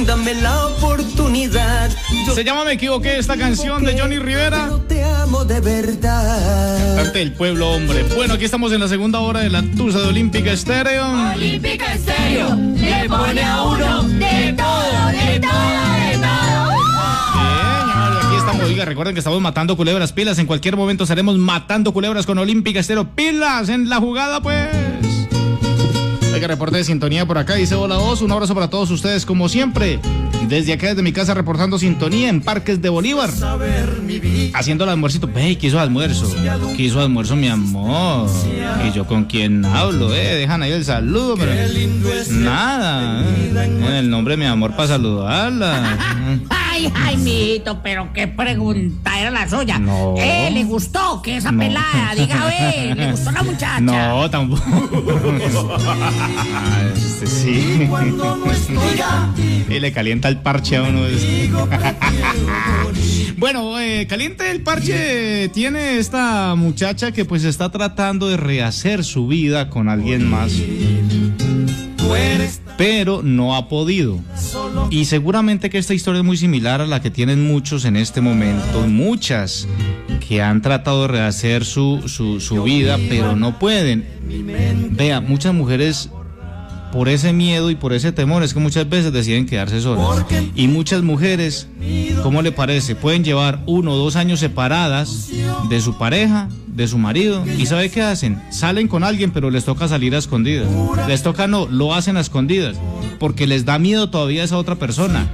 dame la oportunidad. Yo Se llama Me equivoqué esta canción de Johnny Rivera. te amo de verdad. Cantante del pueblo, hombre. Bueno, aquí estamos en la segunda hora de la Tusa de Olímpica Estéreo. Olímpica Estéreo le pone a uno de todo, de todo, de todo. Señor, aquí estamos. Oiga, recuerden que estamos matando culebras pilas. En cualquier momento estaremos matando culebras con Olímpica Estéreo. Pilas en la jugada, pues. Oiga, reporte de sintonía por acá. Dice hola dos. Un abrazo para todos ustedes, como siempre. Desde acá, desde mi casa, reportando sintonía en Parques de Bolívar. Haciendo el almuercito. Ve, ¿qué hizo almuerzo? ¿Qué hizo almuerzo, mi amor? ¿Y yo con quién hablo? Eh, dejan ahí el saludo, pero. Nada. eh. En el nombre de mi amor para saludarla. Ay, Jaimito, pero qué pregunta era la suya. No. ¿Eh? ¿Le gustó que esa No. pelada? Diga, a ver, ¿le gustó la muchacha? No, tampoco. Este sí. Y le calienta el parche a uno. bueno, eh, caliente el parche tiene esta muchacha que pues está tratando de rehacer su vida con alguien más. Pero no ha podido. Y seguramente que esta historia es muy similar a la que tienen muchos en este momento, muchas que han tratado de rehacer su, su, su vida, pero no pueden. Vea, muchas mujeres por ese miedo y por ese temor es que muchas veces deciden quedarse solas. Y muchas mujeres, ¿cómo le parece? Pueden llevar uno o dos años separadas de su pareja, de su marido. ¿Y sabe qué hacen? Salen con alguien, pero les toca salir a escondidas. Les toca no, lo hacen a escondidas. Porque les da miedo todavía esa otra persona.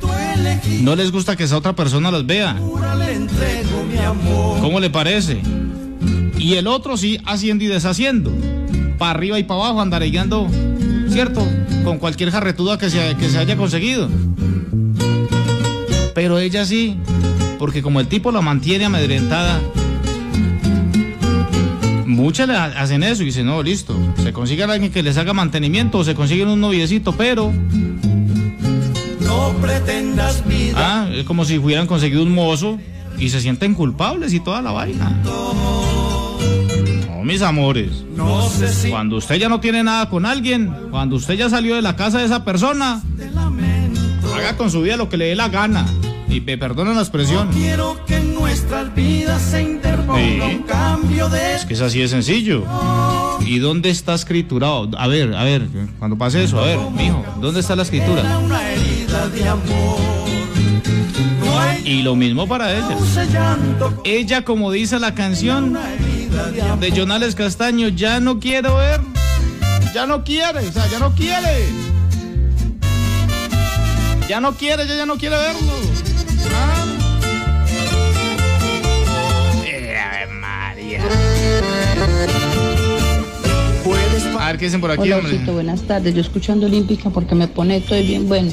No les gusta que esa otra persona las vea. ¿Cómo le parece? Y el otro sí, haciendo y deshaciendo. Para arriba y para abajo, andaregueando, ¿cierto? Con cualquier jarretuda que se, que se haya conseguido. Pero ella sí, porque como el tipo la mantiene amedrentada, muchas le ha- hacen eso y dicen, no, listo, se consigue alguien que les haga mantenimiento o se consiguen un noviecito, pero No pretendas vida. ah, es como si hubieran conseguido un mozo y se sienten culpables y toda la vaina. No, mis amores. No sé si Cuando usted ya no tiene nada con alguien, cuando usted ya salió de la casa de esa persona, haga con su vida lo que le dé la gana. Y me perdonen la expresión. quiero que en nuestras vidas se interponga Sí. un cambio de Es que es así de sencillo. ¿Y dónde está escriturado? A ver, a ver, cuando pase eso, a ver, mijo, ¿dónde está la escritura? una herida de amor. No hay Y lo mismo para ella. Ella, como dice la canción de Jonales Castaño, ya no quiero ver. Ya no quiere, o sea, ya no quiere. Ya no quiere, ella ya no quiere verlo. Ah. Eh, María. A ver qué dicen por aquí, Hola, hombre. Osito, buenas tardes. Yo escuchando Olímpica porque me pone todo bien bueno.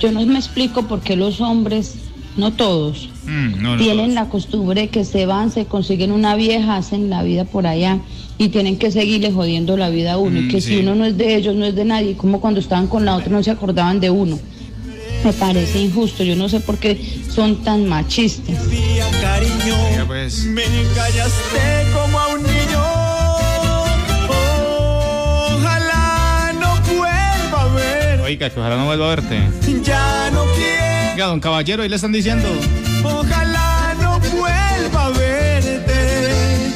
Yo no me explico por qué los hombres, no todos, Mm, no, no. tienen la costumbre que se van, se consiguen una vieja, hacen la vida por allá y tienen que seguirle jodiendo la vida a uno. y Mm, que sí. si uno no es de ellos, no es de nadie, como cuando estaban con la otra no se acordaban de uno. Me parece injusto, yo no sé por qué son tan machistas. cariño. Mira, pues. Me callaste como a un niño. Ojalá no vuelva a ver. Oiga, que ojalá no vuelva a verte. Ya no quiero. Oiga, don Caballero, ahí le están diciendo. Ojalá no vuelva a verte.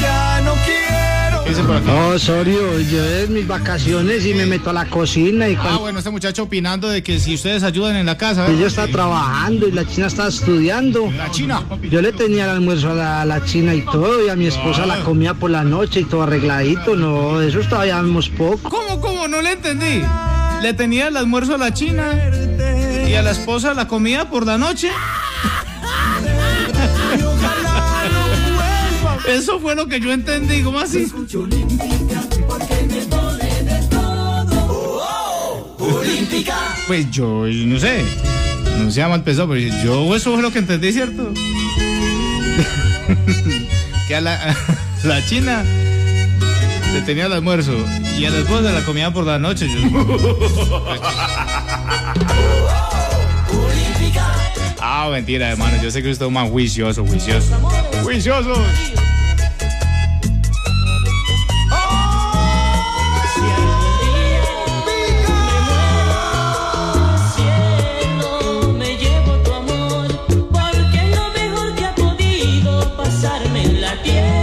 Ya no quiero. ¿Qué por acá? No, Osorio, yo en mis vacaciones y me meto a la cocina y Ah, cuando bueno, este muchacho opinando de que si ustedes ayudan en la casa. ¿eh? ella está trabajando y la china está estudiando. La China. Yo le tenía el almuerzo a la, a la china y todo, y a mi esposa la comía por la noche y todo arregladito. No, de eso todavía vemos poco. ¿Cómo, cómo? No le entendí. Le tenía el almuerzo a la china ¿Y a la esposa la comida por la noche? Eso fue lo que yo entendí, ¿cómo así? Pues yo, no sé, no sea mal pesado, pero yo eso fue lo que entendí, ¿cierto? que a la, la china le tenía el almuerzo y a la esposa la comida por la noche. Yo, pues, No, mentira, hermano. Yo sé que usted es más juicioso, juicioso. ¡Juiciosos! pasarme en la tierra.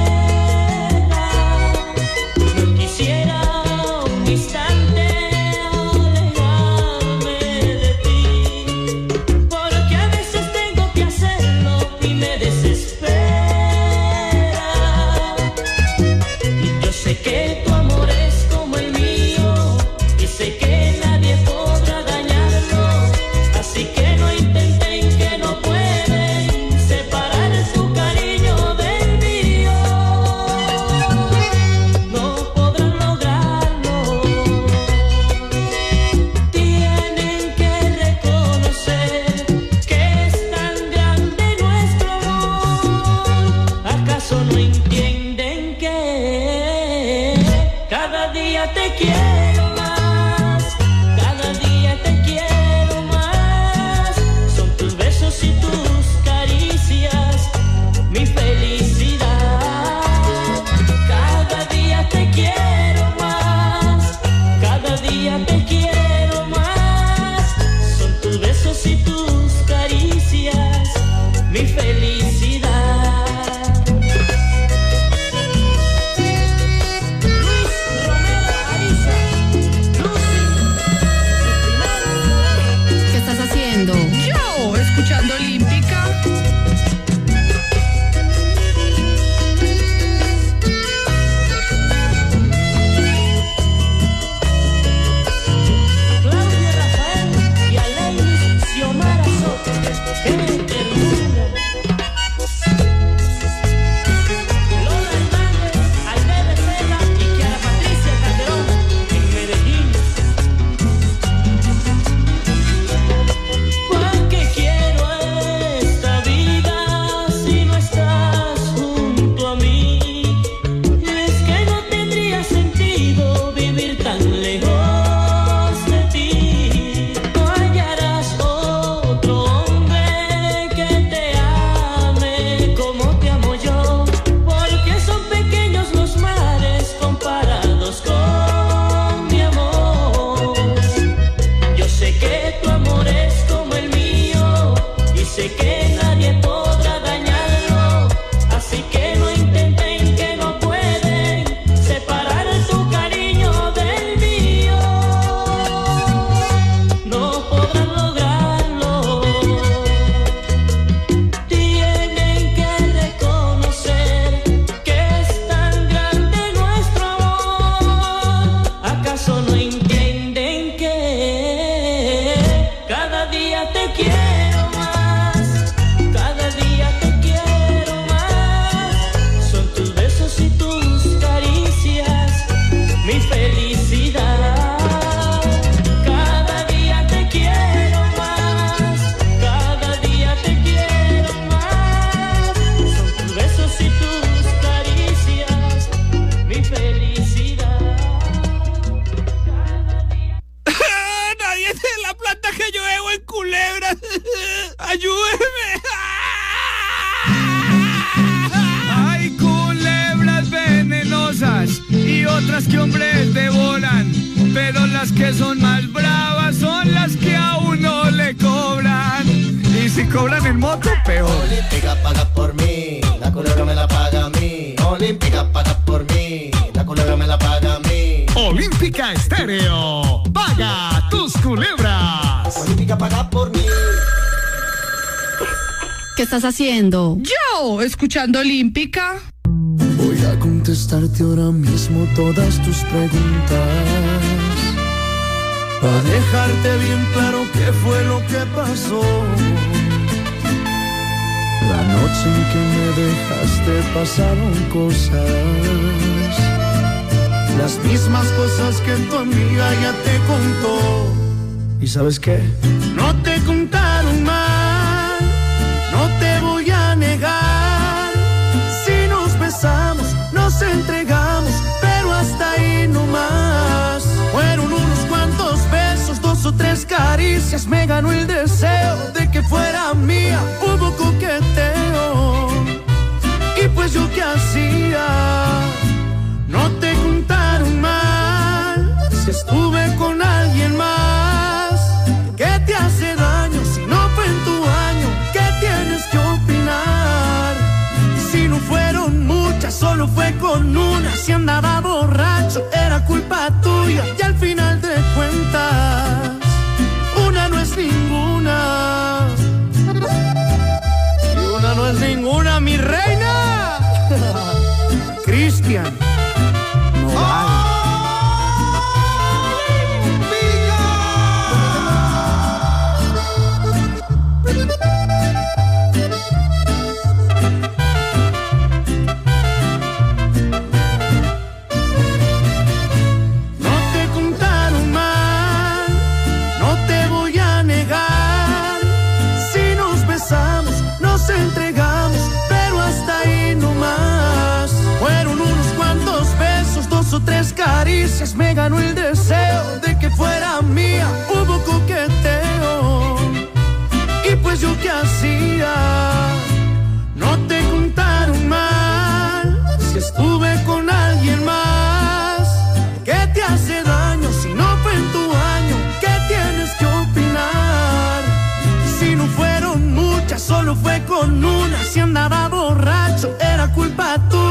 estás haciendo? Yo, escuchando Olímpica. Voy a contestarte ahora mismo todas tus preguntas. Para dejarte bien claro qué fue lo que pasó. La noche en que me dejaste pasaron cosas. Las mismas cosas que tu amiga ya te contó. ¿Y sabes qué? No te contaron tres caricias me ganó el deseo de que fuera mía. Hubo coqueteo. Y pues yo qué hacía, no te contaron mal. Si estuve con alguien más, ¿qué te hace daño? Si no fue en tu año, ¿qué tienes que opinar? Si no fueron muchas, solo fue con una. Si andaba borracho, era culpa solo fue con una, si andaba borracho era culpa tuya.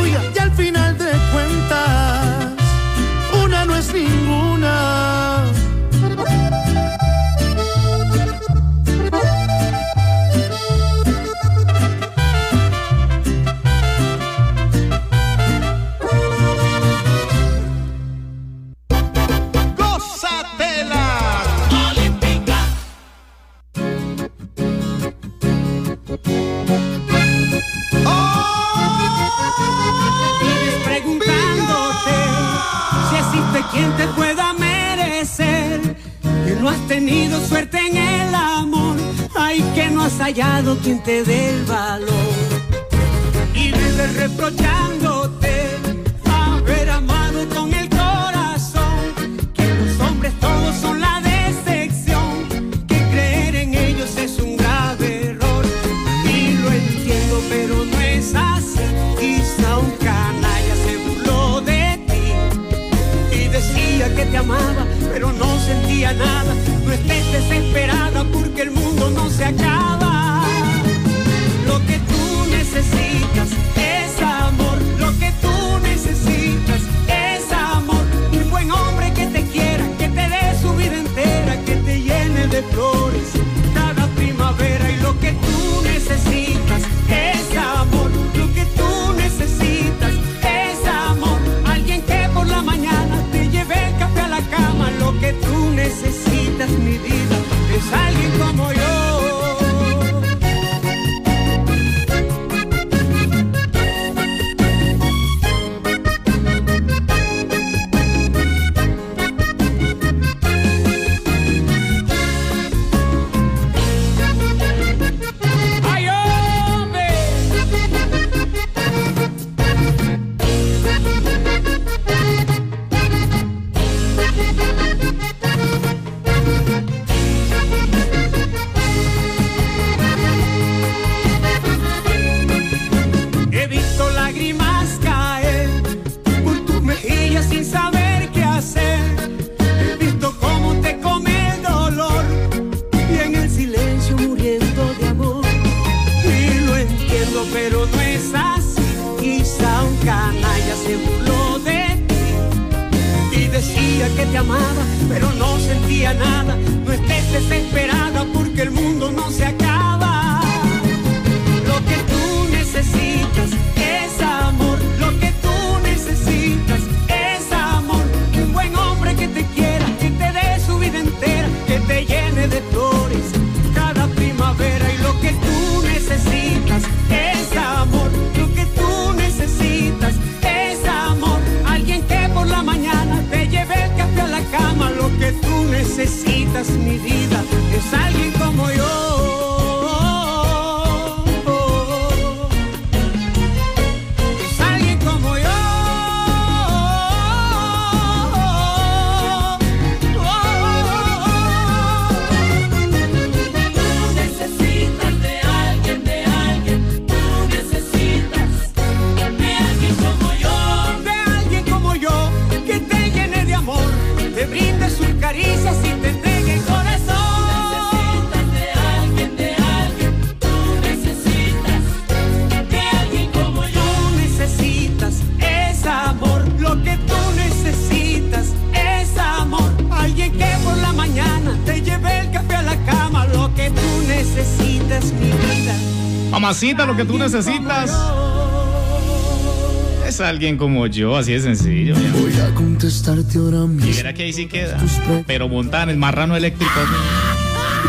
Mamacita, lo que tú necesitas es alguien como yo, así de sencillo. amor. Voy a contestarte ahora Y mismo. verá que ahí sí queda. Pero montar el marrano eléctrico.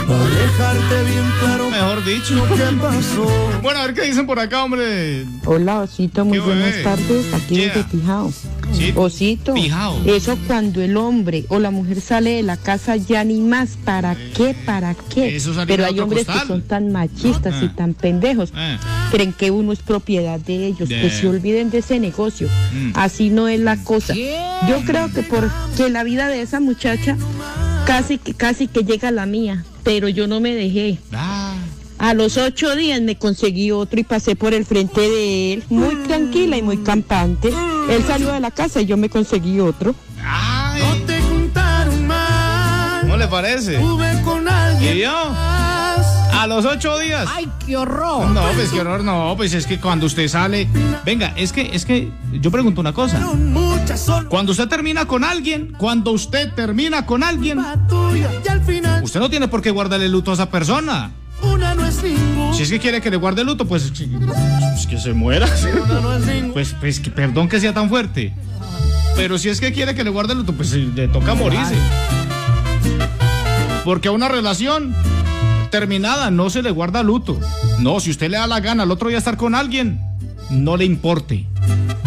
Para dejarte bien claro Mejor dicho. lo que pasó. Bueno, a ver qué dicen por acá, hombre. Hola, Osito, muy ¿Qué buenas tardes. Aquí Yeah. desde Pijao. Sí. Osito, Pijao. eso cuando el hombre o la mujer sale de la casa ya ni más, ¿para qué? ¿Para qué? Pero hay hombres costal. que son tan machistas y Ah. tan pendejos, Eh. creen que uno es propiedad de ellos, Yeah. que se olviden de ese negocio. Mm. Así no es la cosa. Yo creo que porque la vida de esa muchacha casi que casi que llega a la mía, pero yo no me dejé. Ah. A los ocho días me conseguí otro y pasé por el frente de él, muy tranquila y muy campante. Él salió de la casa y yo me conseguí otro. Ay, No te contaron mal. ¿Cómo le parece? Tuve con alguien ¿Y yo? más. A los ocho días. ¡Ay, qué horror! No, pues qué horror, no, pues es que cuando usted sale. Venga, es que, es que, yo pregunto una cosa. Cuando usted termina con alguien, cuando usted termina con alguien, tuya y al final usted no tiene por qué guardarle luto a esa persona. Una no es ninguna. Si es que quiere que le guarde luto, pues, pues que se muera. Una no es ninguna. Pues, pues que perdón que sea tan fuerte. Pero si es que quiere que le guarde luto, pues le toca morirse. Porque a una relación terminada no se le guarda luto. No, si usted le da la gana al otro día estar con alguien, no le importe.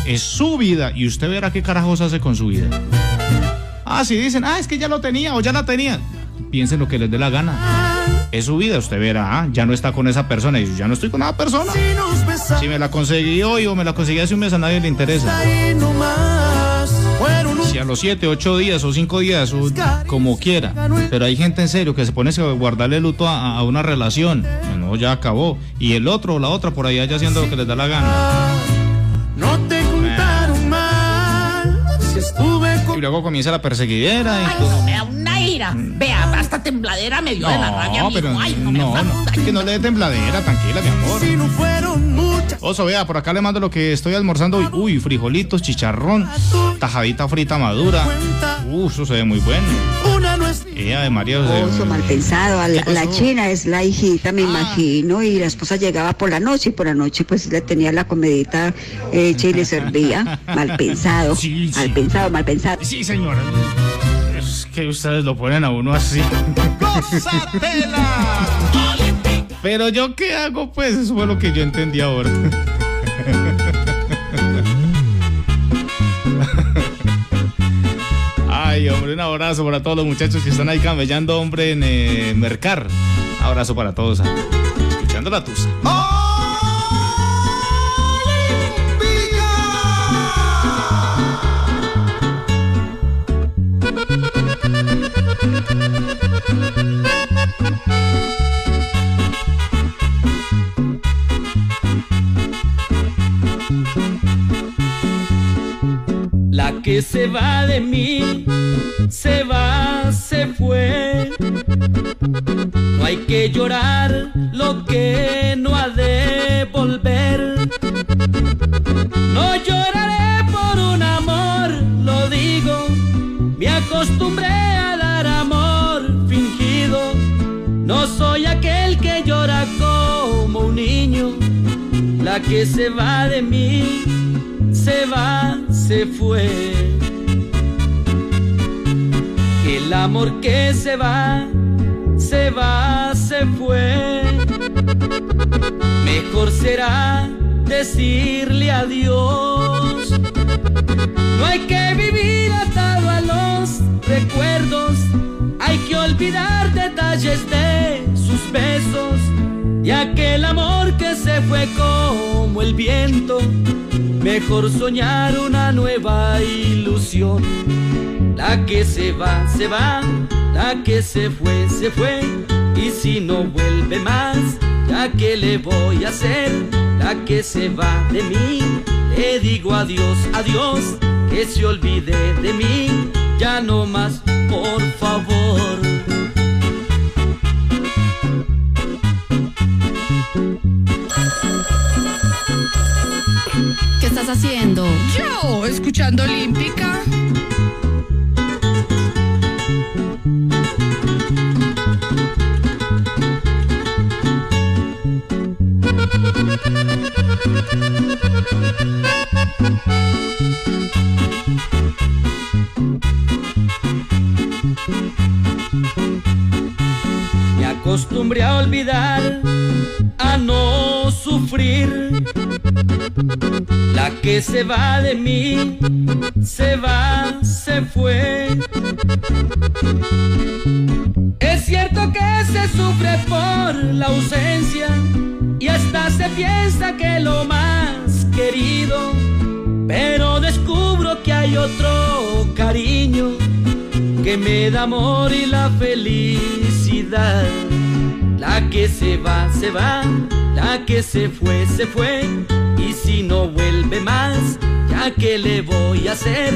Es su vida y usted verá qué carajos hace con su vida. Ah, si dicen, ah, es que ya lo tenía o ya la tenía. Piensen lo que les dé la gana. Es su vida, usted verá, ah, ya no está con esa persona y yo ya no estoy con esa persona. Si nos besamos Si me la conseguí hoy o me la conseguí hace un mes, a nadie le interesa. Si a los 7, 8 días o 5 días, o como quiera. Pero hay gente en serio que se pone a guardarle luto a, a una relación. No, ya acabó. Y el otro o la otra por allá ya haciendo lo que les da la gana. No te contaron mal. Si estuve Y luego comienza la perseguidera y No. Vea, hasta tembladera me dio de la rabia, No, pero Ay, no, me no, da- que no le dé tembladera, tranquila, mi amor. si no fueron muchas. Oso, vea, por acá le mando lo que estoy almorzando hoy. Uy, frijolitos, chicharrón, tajadita frita madura. Uh, eso se ve muy bueno. Una no es Eh, de María. sea, Oso mal pensado, a la, china es la hijita, me Ah. imagino, y la esposa llegaba por la noche y por la noche pues le tenía la comidita hecha y le servía. Mal pensado, Sí, sí. mal pensado, mal pensado. Sí, señora. Que ustedes lo ponen a uno así. Pero yo qué hago, pues, eso fue lo que yo entendí ahora. Ay, hombre, un abrazo para todos los muchachos que están ahí camellando, hombre, en eh, Mercar. Abrazo para todos. ahí, Escuchando la tusa. La que se va de mí, se va, se fue. No hay que llorar lo que no ha de volver. No lloraré por un amor, lo digo. Me acostumbré Que se va de mí, se va, se fue. El amor que se va, se va, se fue. Mejor será decirle adiós. No hay que vivir atado a los recuerdos. olvidar detalles de sus besos y aquel amor que se fue como el viento. Mejor soñar una nueva ilusión. La que se va, se va, la que se fue, se fue. Y si no vuelve más, ya que le voy a hacer, la que se va de mí, le digo adiós, adiós, que se olvide de mí, ya no más, por favor. Estás haciendo? Yo, escuchando Olímpica. Me acostumbré a olvidar, a no sufrir. La que se va de mí, se va, se fue. Es cierto que se sufre por la ausencia y hasta se piensa que lo más querido, pero descubro que hay otro cariño que me da amor y la felicidad. La que se va, se va, la que se fue, se fue. Y si no vuelve más, ya que le voy a hacer,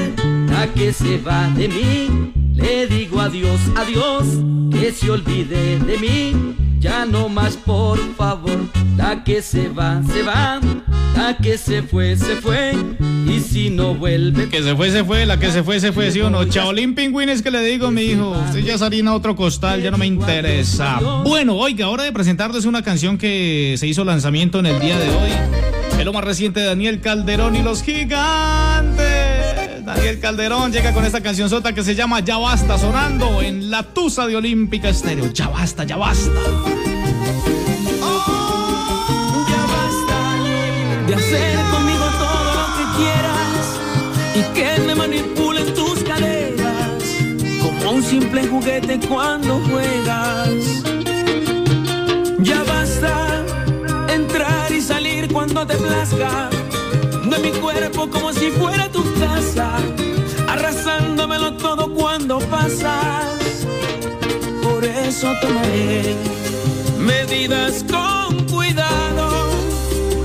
la que se va de mí, le digo adiós, adiós, que se olvide de mí. Ya no más, por favor, la que se va, se va, la que se fue, se fue. Y si no vuelve. Que se fue, se fue, la que se fue, se fue, ¿sí o no? Chaolín Pingüines que le digo, mi hijo. Usted ya es harina otro costal, ya no me interesa. Bueno, oiga, hora de presentarles una canción que se hizo lanzamiento en el día de hoy. Es lo más reciente de Daniel Calderón y los gigantes. Daniel Calderón llega con esta canción sota que se llama Ya Basta, sonando en la Tusa de Olímpica Estéreo. Ya basta, ya basta. Ya basta de hacer conmigo todo lo que quieras y que me manipulen tus caderas como un simple juguete cuando juegas. Ya basta entrar y salir cuando te plazca mi cuerpo como si fuera tu casa, arrasándomelo todo cuando pasas. Por eso tomaré medidas con cuidado.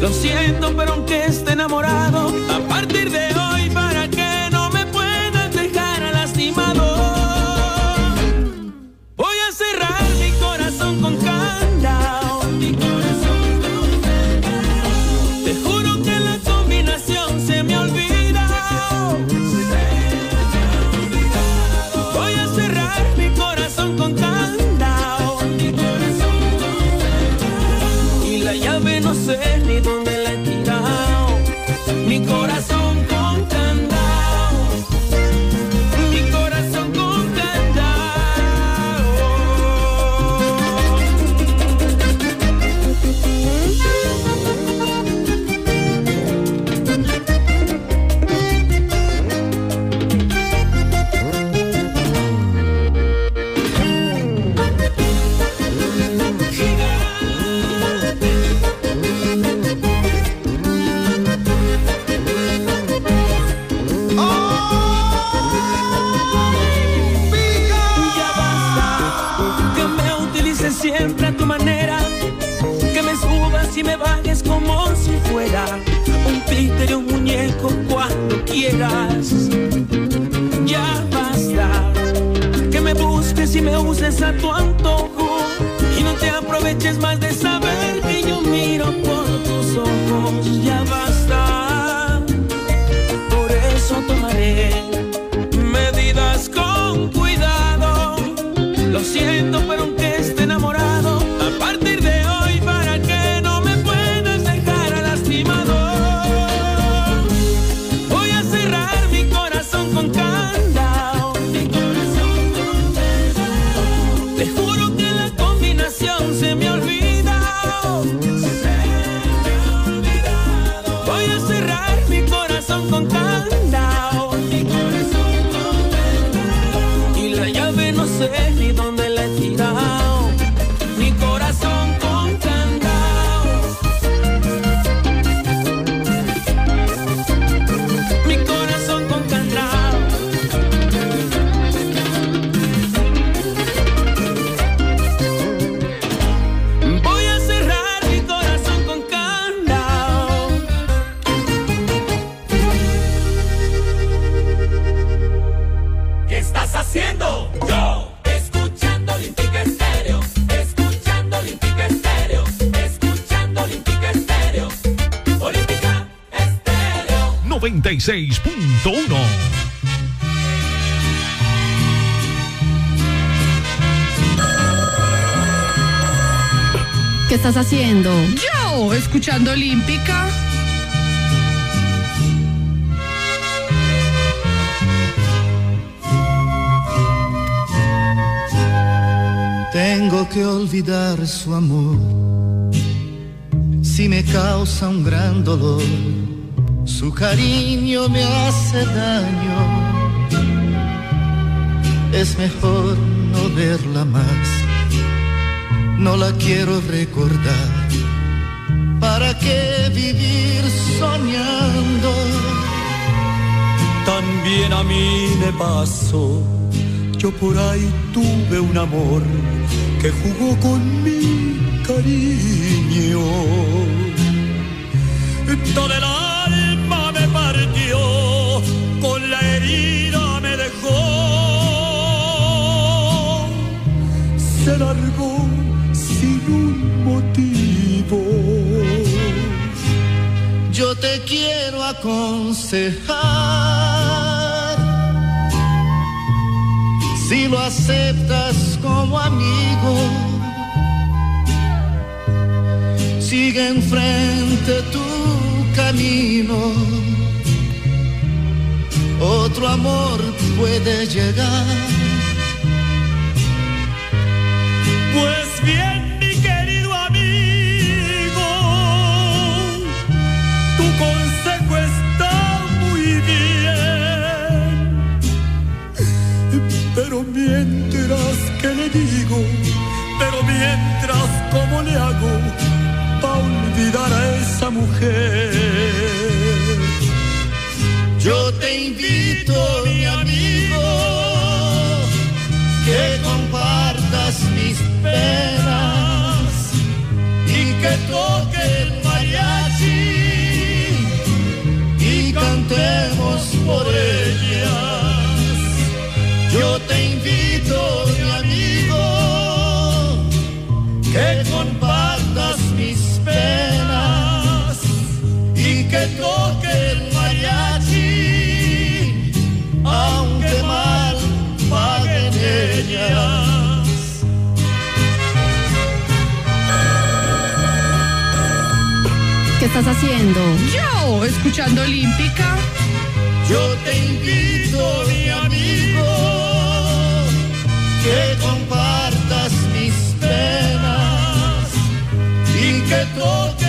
Lo siento, pero aunque esté enamorado, uses a tu antojo y no te aproveches más de saber que yo miro por tus ojos. Ya basta, por eso tomaré medidas con cuidado. Lo siento, pero aunque estás haciendo? Yo, escuchando Olímpica. Tengo que olvidar su amor. Si me causa un gran dolor, su cariño me hace daño. Es mejor no verla más. No la quiero recordar. ¿Para qué vivir soñando? También a mí me pasó. Yo por ahí tuve un amor que jugó con mi cariño. Toda el alma me partió, con la herida me dejó. Se largó sin un motivo. Yo te quiero aconsejar. Si lo aceptas como amigo, sigue enfrente tu camino. Otro amor puede llegar. Consejo está muy bien. Pero mientras que le digo, pero mientras cómo le hago para olvidar a esa mujer. Yo te invito, mi amigo, que compartas mis penas y que toque cantemos por ellas. Estás haciendo? Yo, escuchando Olímpica. Yo te invito, mi amigo, que compartas mis penas y que toque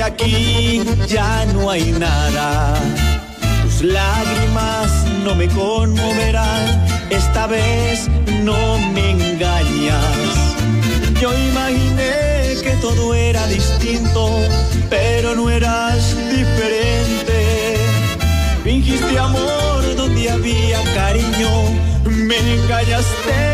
porque aquí ya no hay nada. Tus lágrimas no me conmoverán, esta vez no me engañas. Yo imaginé que todo era distinto, pero no eras diferente. Fingiste amor donde había cariño, me engañaste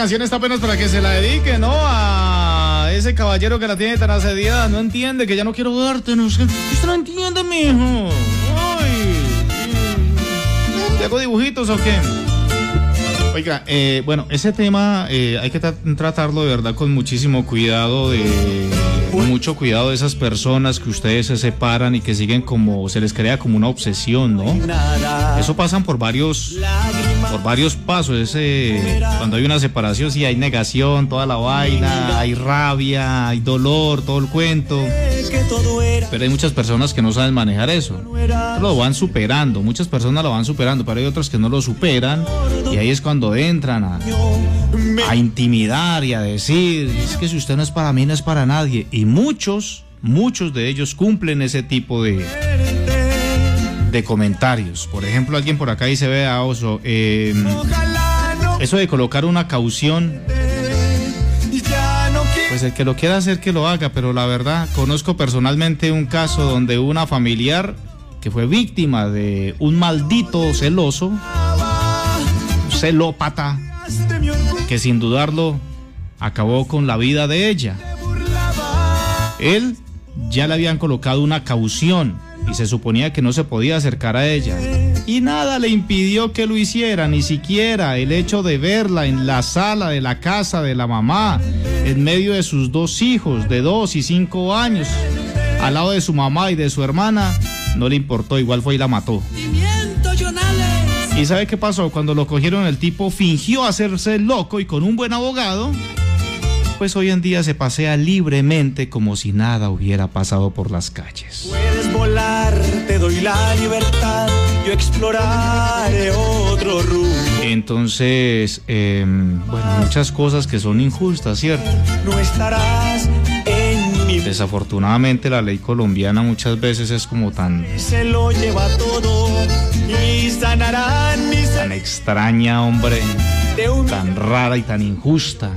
canción está apenas para que se la dedique, ¿no? A ese caballero que la tiene tan asediada. No entiende que ya no quiero verte. No sé. Usted no entiende, mijo. Ay. ¿Te hago dibujitos o qué? Oiga, eh, bueno, ese tema eh, hay que tra- tratarlo de verdad con muchísimo cuidado, de mucho cuidado de esas personas que ustedes se separan y que siguen como se les crea como una obsesión, ¿no? Eso pasan por varios por varios pasos. Ese, cuando hay una separación, sí hay negación, toda la vaina, hay rabia, hay dolor, todo el cuento. Pero hay muchas personas que no saben manejar eso. Lo van superando, muchas personas lo van superando, pero hay otras que no lo superan y ahí es cuando entran a, a intimidar y a decir, es que si usted no es para mí, no es para nadie. Y muchos, muchos de ellos cumplen ese tipo de, de comentarios. Por ejemplo, alguien por acá dice, vea, Oso, eh, eso de colocar una caución, pues el que lo quiera hacer que lo haga, pero la verdad, conozco personalmente un caso donde una familiar que fue víctima de un maldito celoso, celópata, que sin dudarlo acabó con la vida de ella. Él ya le habían colocado una caución y se suponía que no se podía acercar a ella. Y nada le impidió que lo hiciera, ni siquiera el hecho de verla en la sala de la casa de la mamá, en medio de sus dos hijos de dos y cinco años, al lado de su mamá y de su hermana, no le importó, igual fue y la mató. ¿Y sabe qué pasó? Cuando lo cogieron el tipo fingió hacerse loco y con un buen abogado, pues hoy en día se pasea libremente como si nada hubiera pasado por las calles. Volar, te doy la libertad, yo exploraré otro rumbo. Entonces, eh, bueno, muchas cosas que son injustas, ¿cierto? No estarás en mi Desafortunadamente la ley colombiana muchas veces es como tan, se lo lleva todo y sanarán mis tan extraña, hombre, tan rara y tan injusta.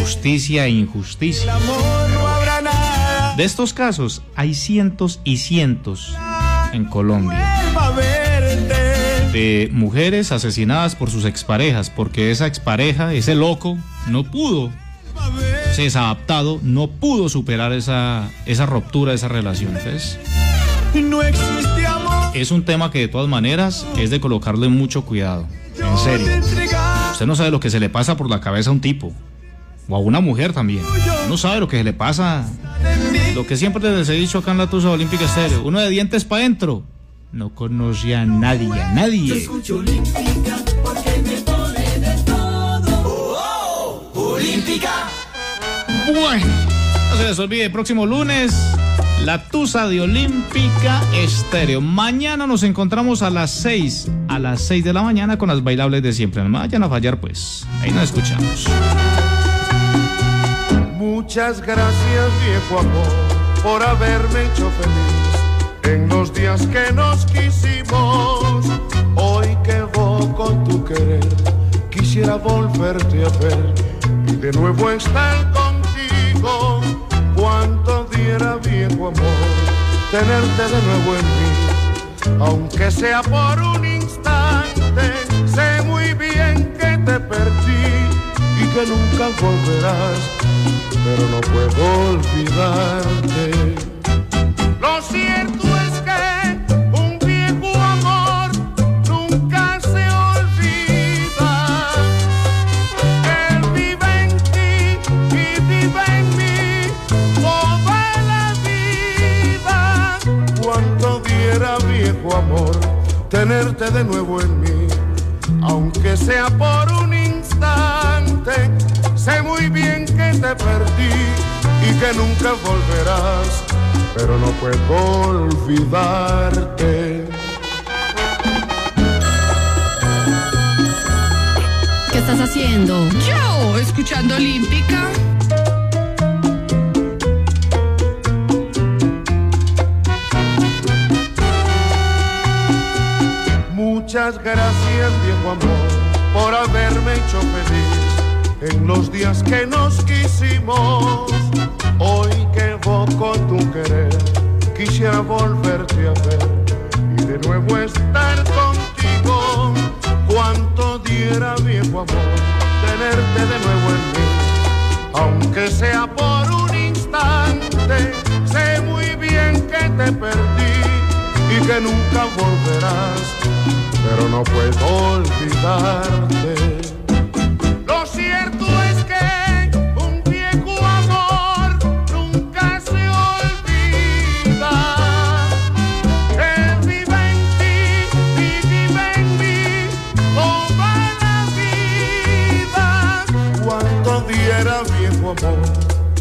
Justicia e injusticia. De estos casos hay cientos y cientos en Colombia. De mujeres asesinadas por sus exparejas, porque esa expareja, ese loco, no pudo, ese desadaptado, no pudo superar esa, esa ruptura, esa relación. Entonces, No existe amor. es un tema que de todas maneras es de colocarle mucho cuidado, en serio. Usted no sabe lo que se le pasa por la cabeza a un tipo, o a una mujer también. No sabe lo que se le pasa. Lo que siempre les he dicho acá en la Tusa Olímpica Estéreo, uno de dientes para adentro. No conoce a nadie, a nadie. escucho Olímpica porque me pone de todo. Olímpica. Bueno, no se les olvide, próximo lunes, la Tusa de Olímpica Estéreo. Mañana nos encontramos a las 6, a las 6 de la mañana con las bailables de siempre. No me vayan a fallar, pues. Ahí nos escuchamos. Muchas gracias, viejo amor, por haberme hecho feliz en los días que nos quisimos. Hoy que evoco tu querer, quisiera volverte a ver y de nuevo estar contigo. Cuánto diera, viejo amor, tenerte de nuevo en mí, aunque sea por un instante. Sé muy bien que te perdí y que nunca volverás, pero no puedo olvidarte. Lo cierto es que un viejo amor nunca se olvida. Él vive en ti y vive en mí toda la vida. Cuánto diera viejo amor tenerte de nuevo en mí, aunque sea por un instante. Sé muy bien que te perdí y que nunca volverás, pero no puedo olvidarte. ¿Qué estás haciendo? Yo, escuchando Olímpica. Muchas gracias, viejo amor, por haberme hecho feliz en los días que nos quisimos. Hoy que evoco tu querer, quisiera volverte a ver y de nuevo estar contigo. Cuánto diera, viejo amor, tenerte de nuevo en mí, aunque sea por un instante. Sé muy bien que te perdí y que nunca volverás, pero no puedo olvidarte.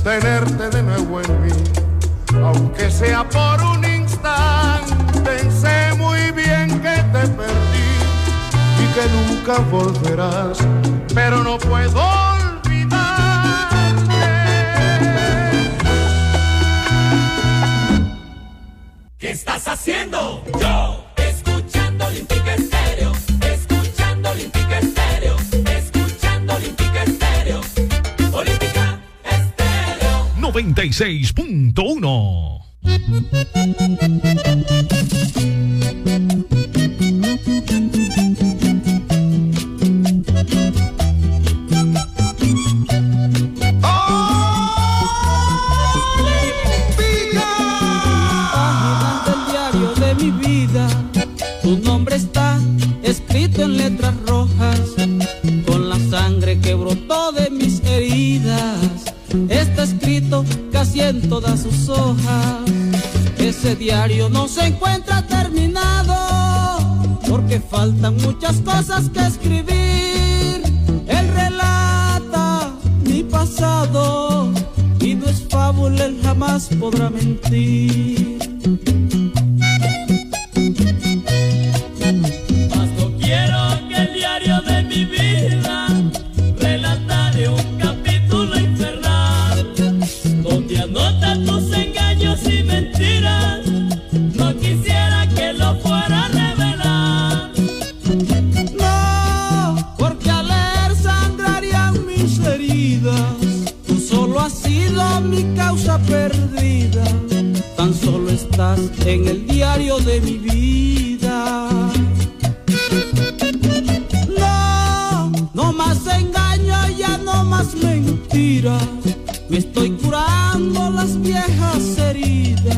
Tenerte de nuevo en mí, aunque sea por un instante. Sé muy bien que te perdí y que nunca volverás, pero no puedo olvidarte. ¿Qué estás haciendo? 96.1. Me estoy curando las viejas heridas.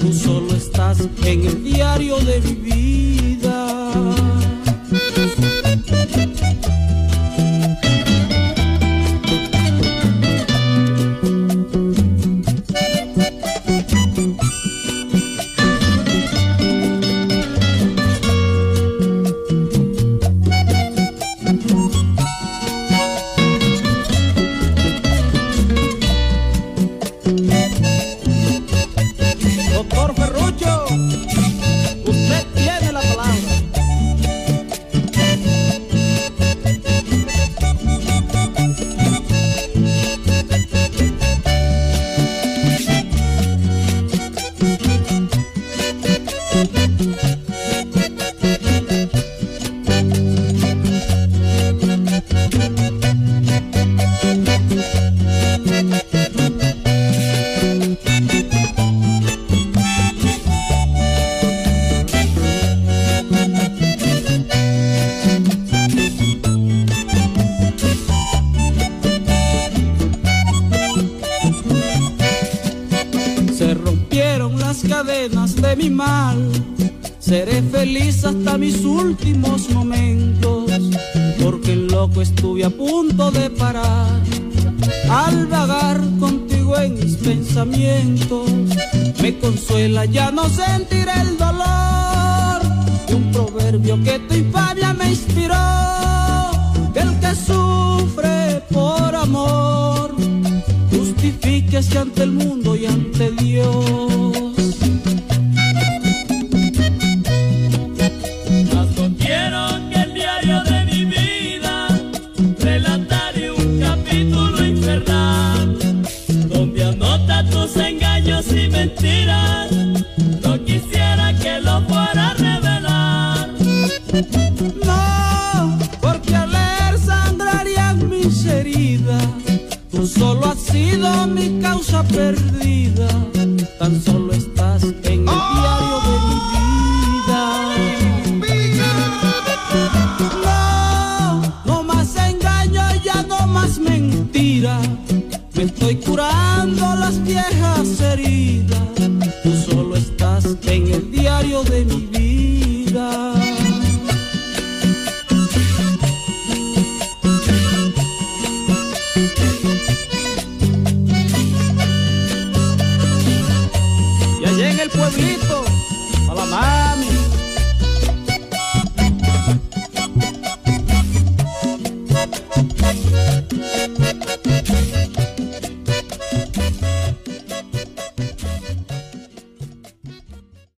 Tú solo estás en el diario de mi vida.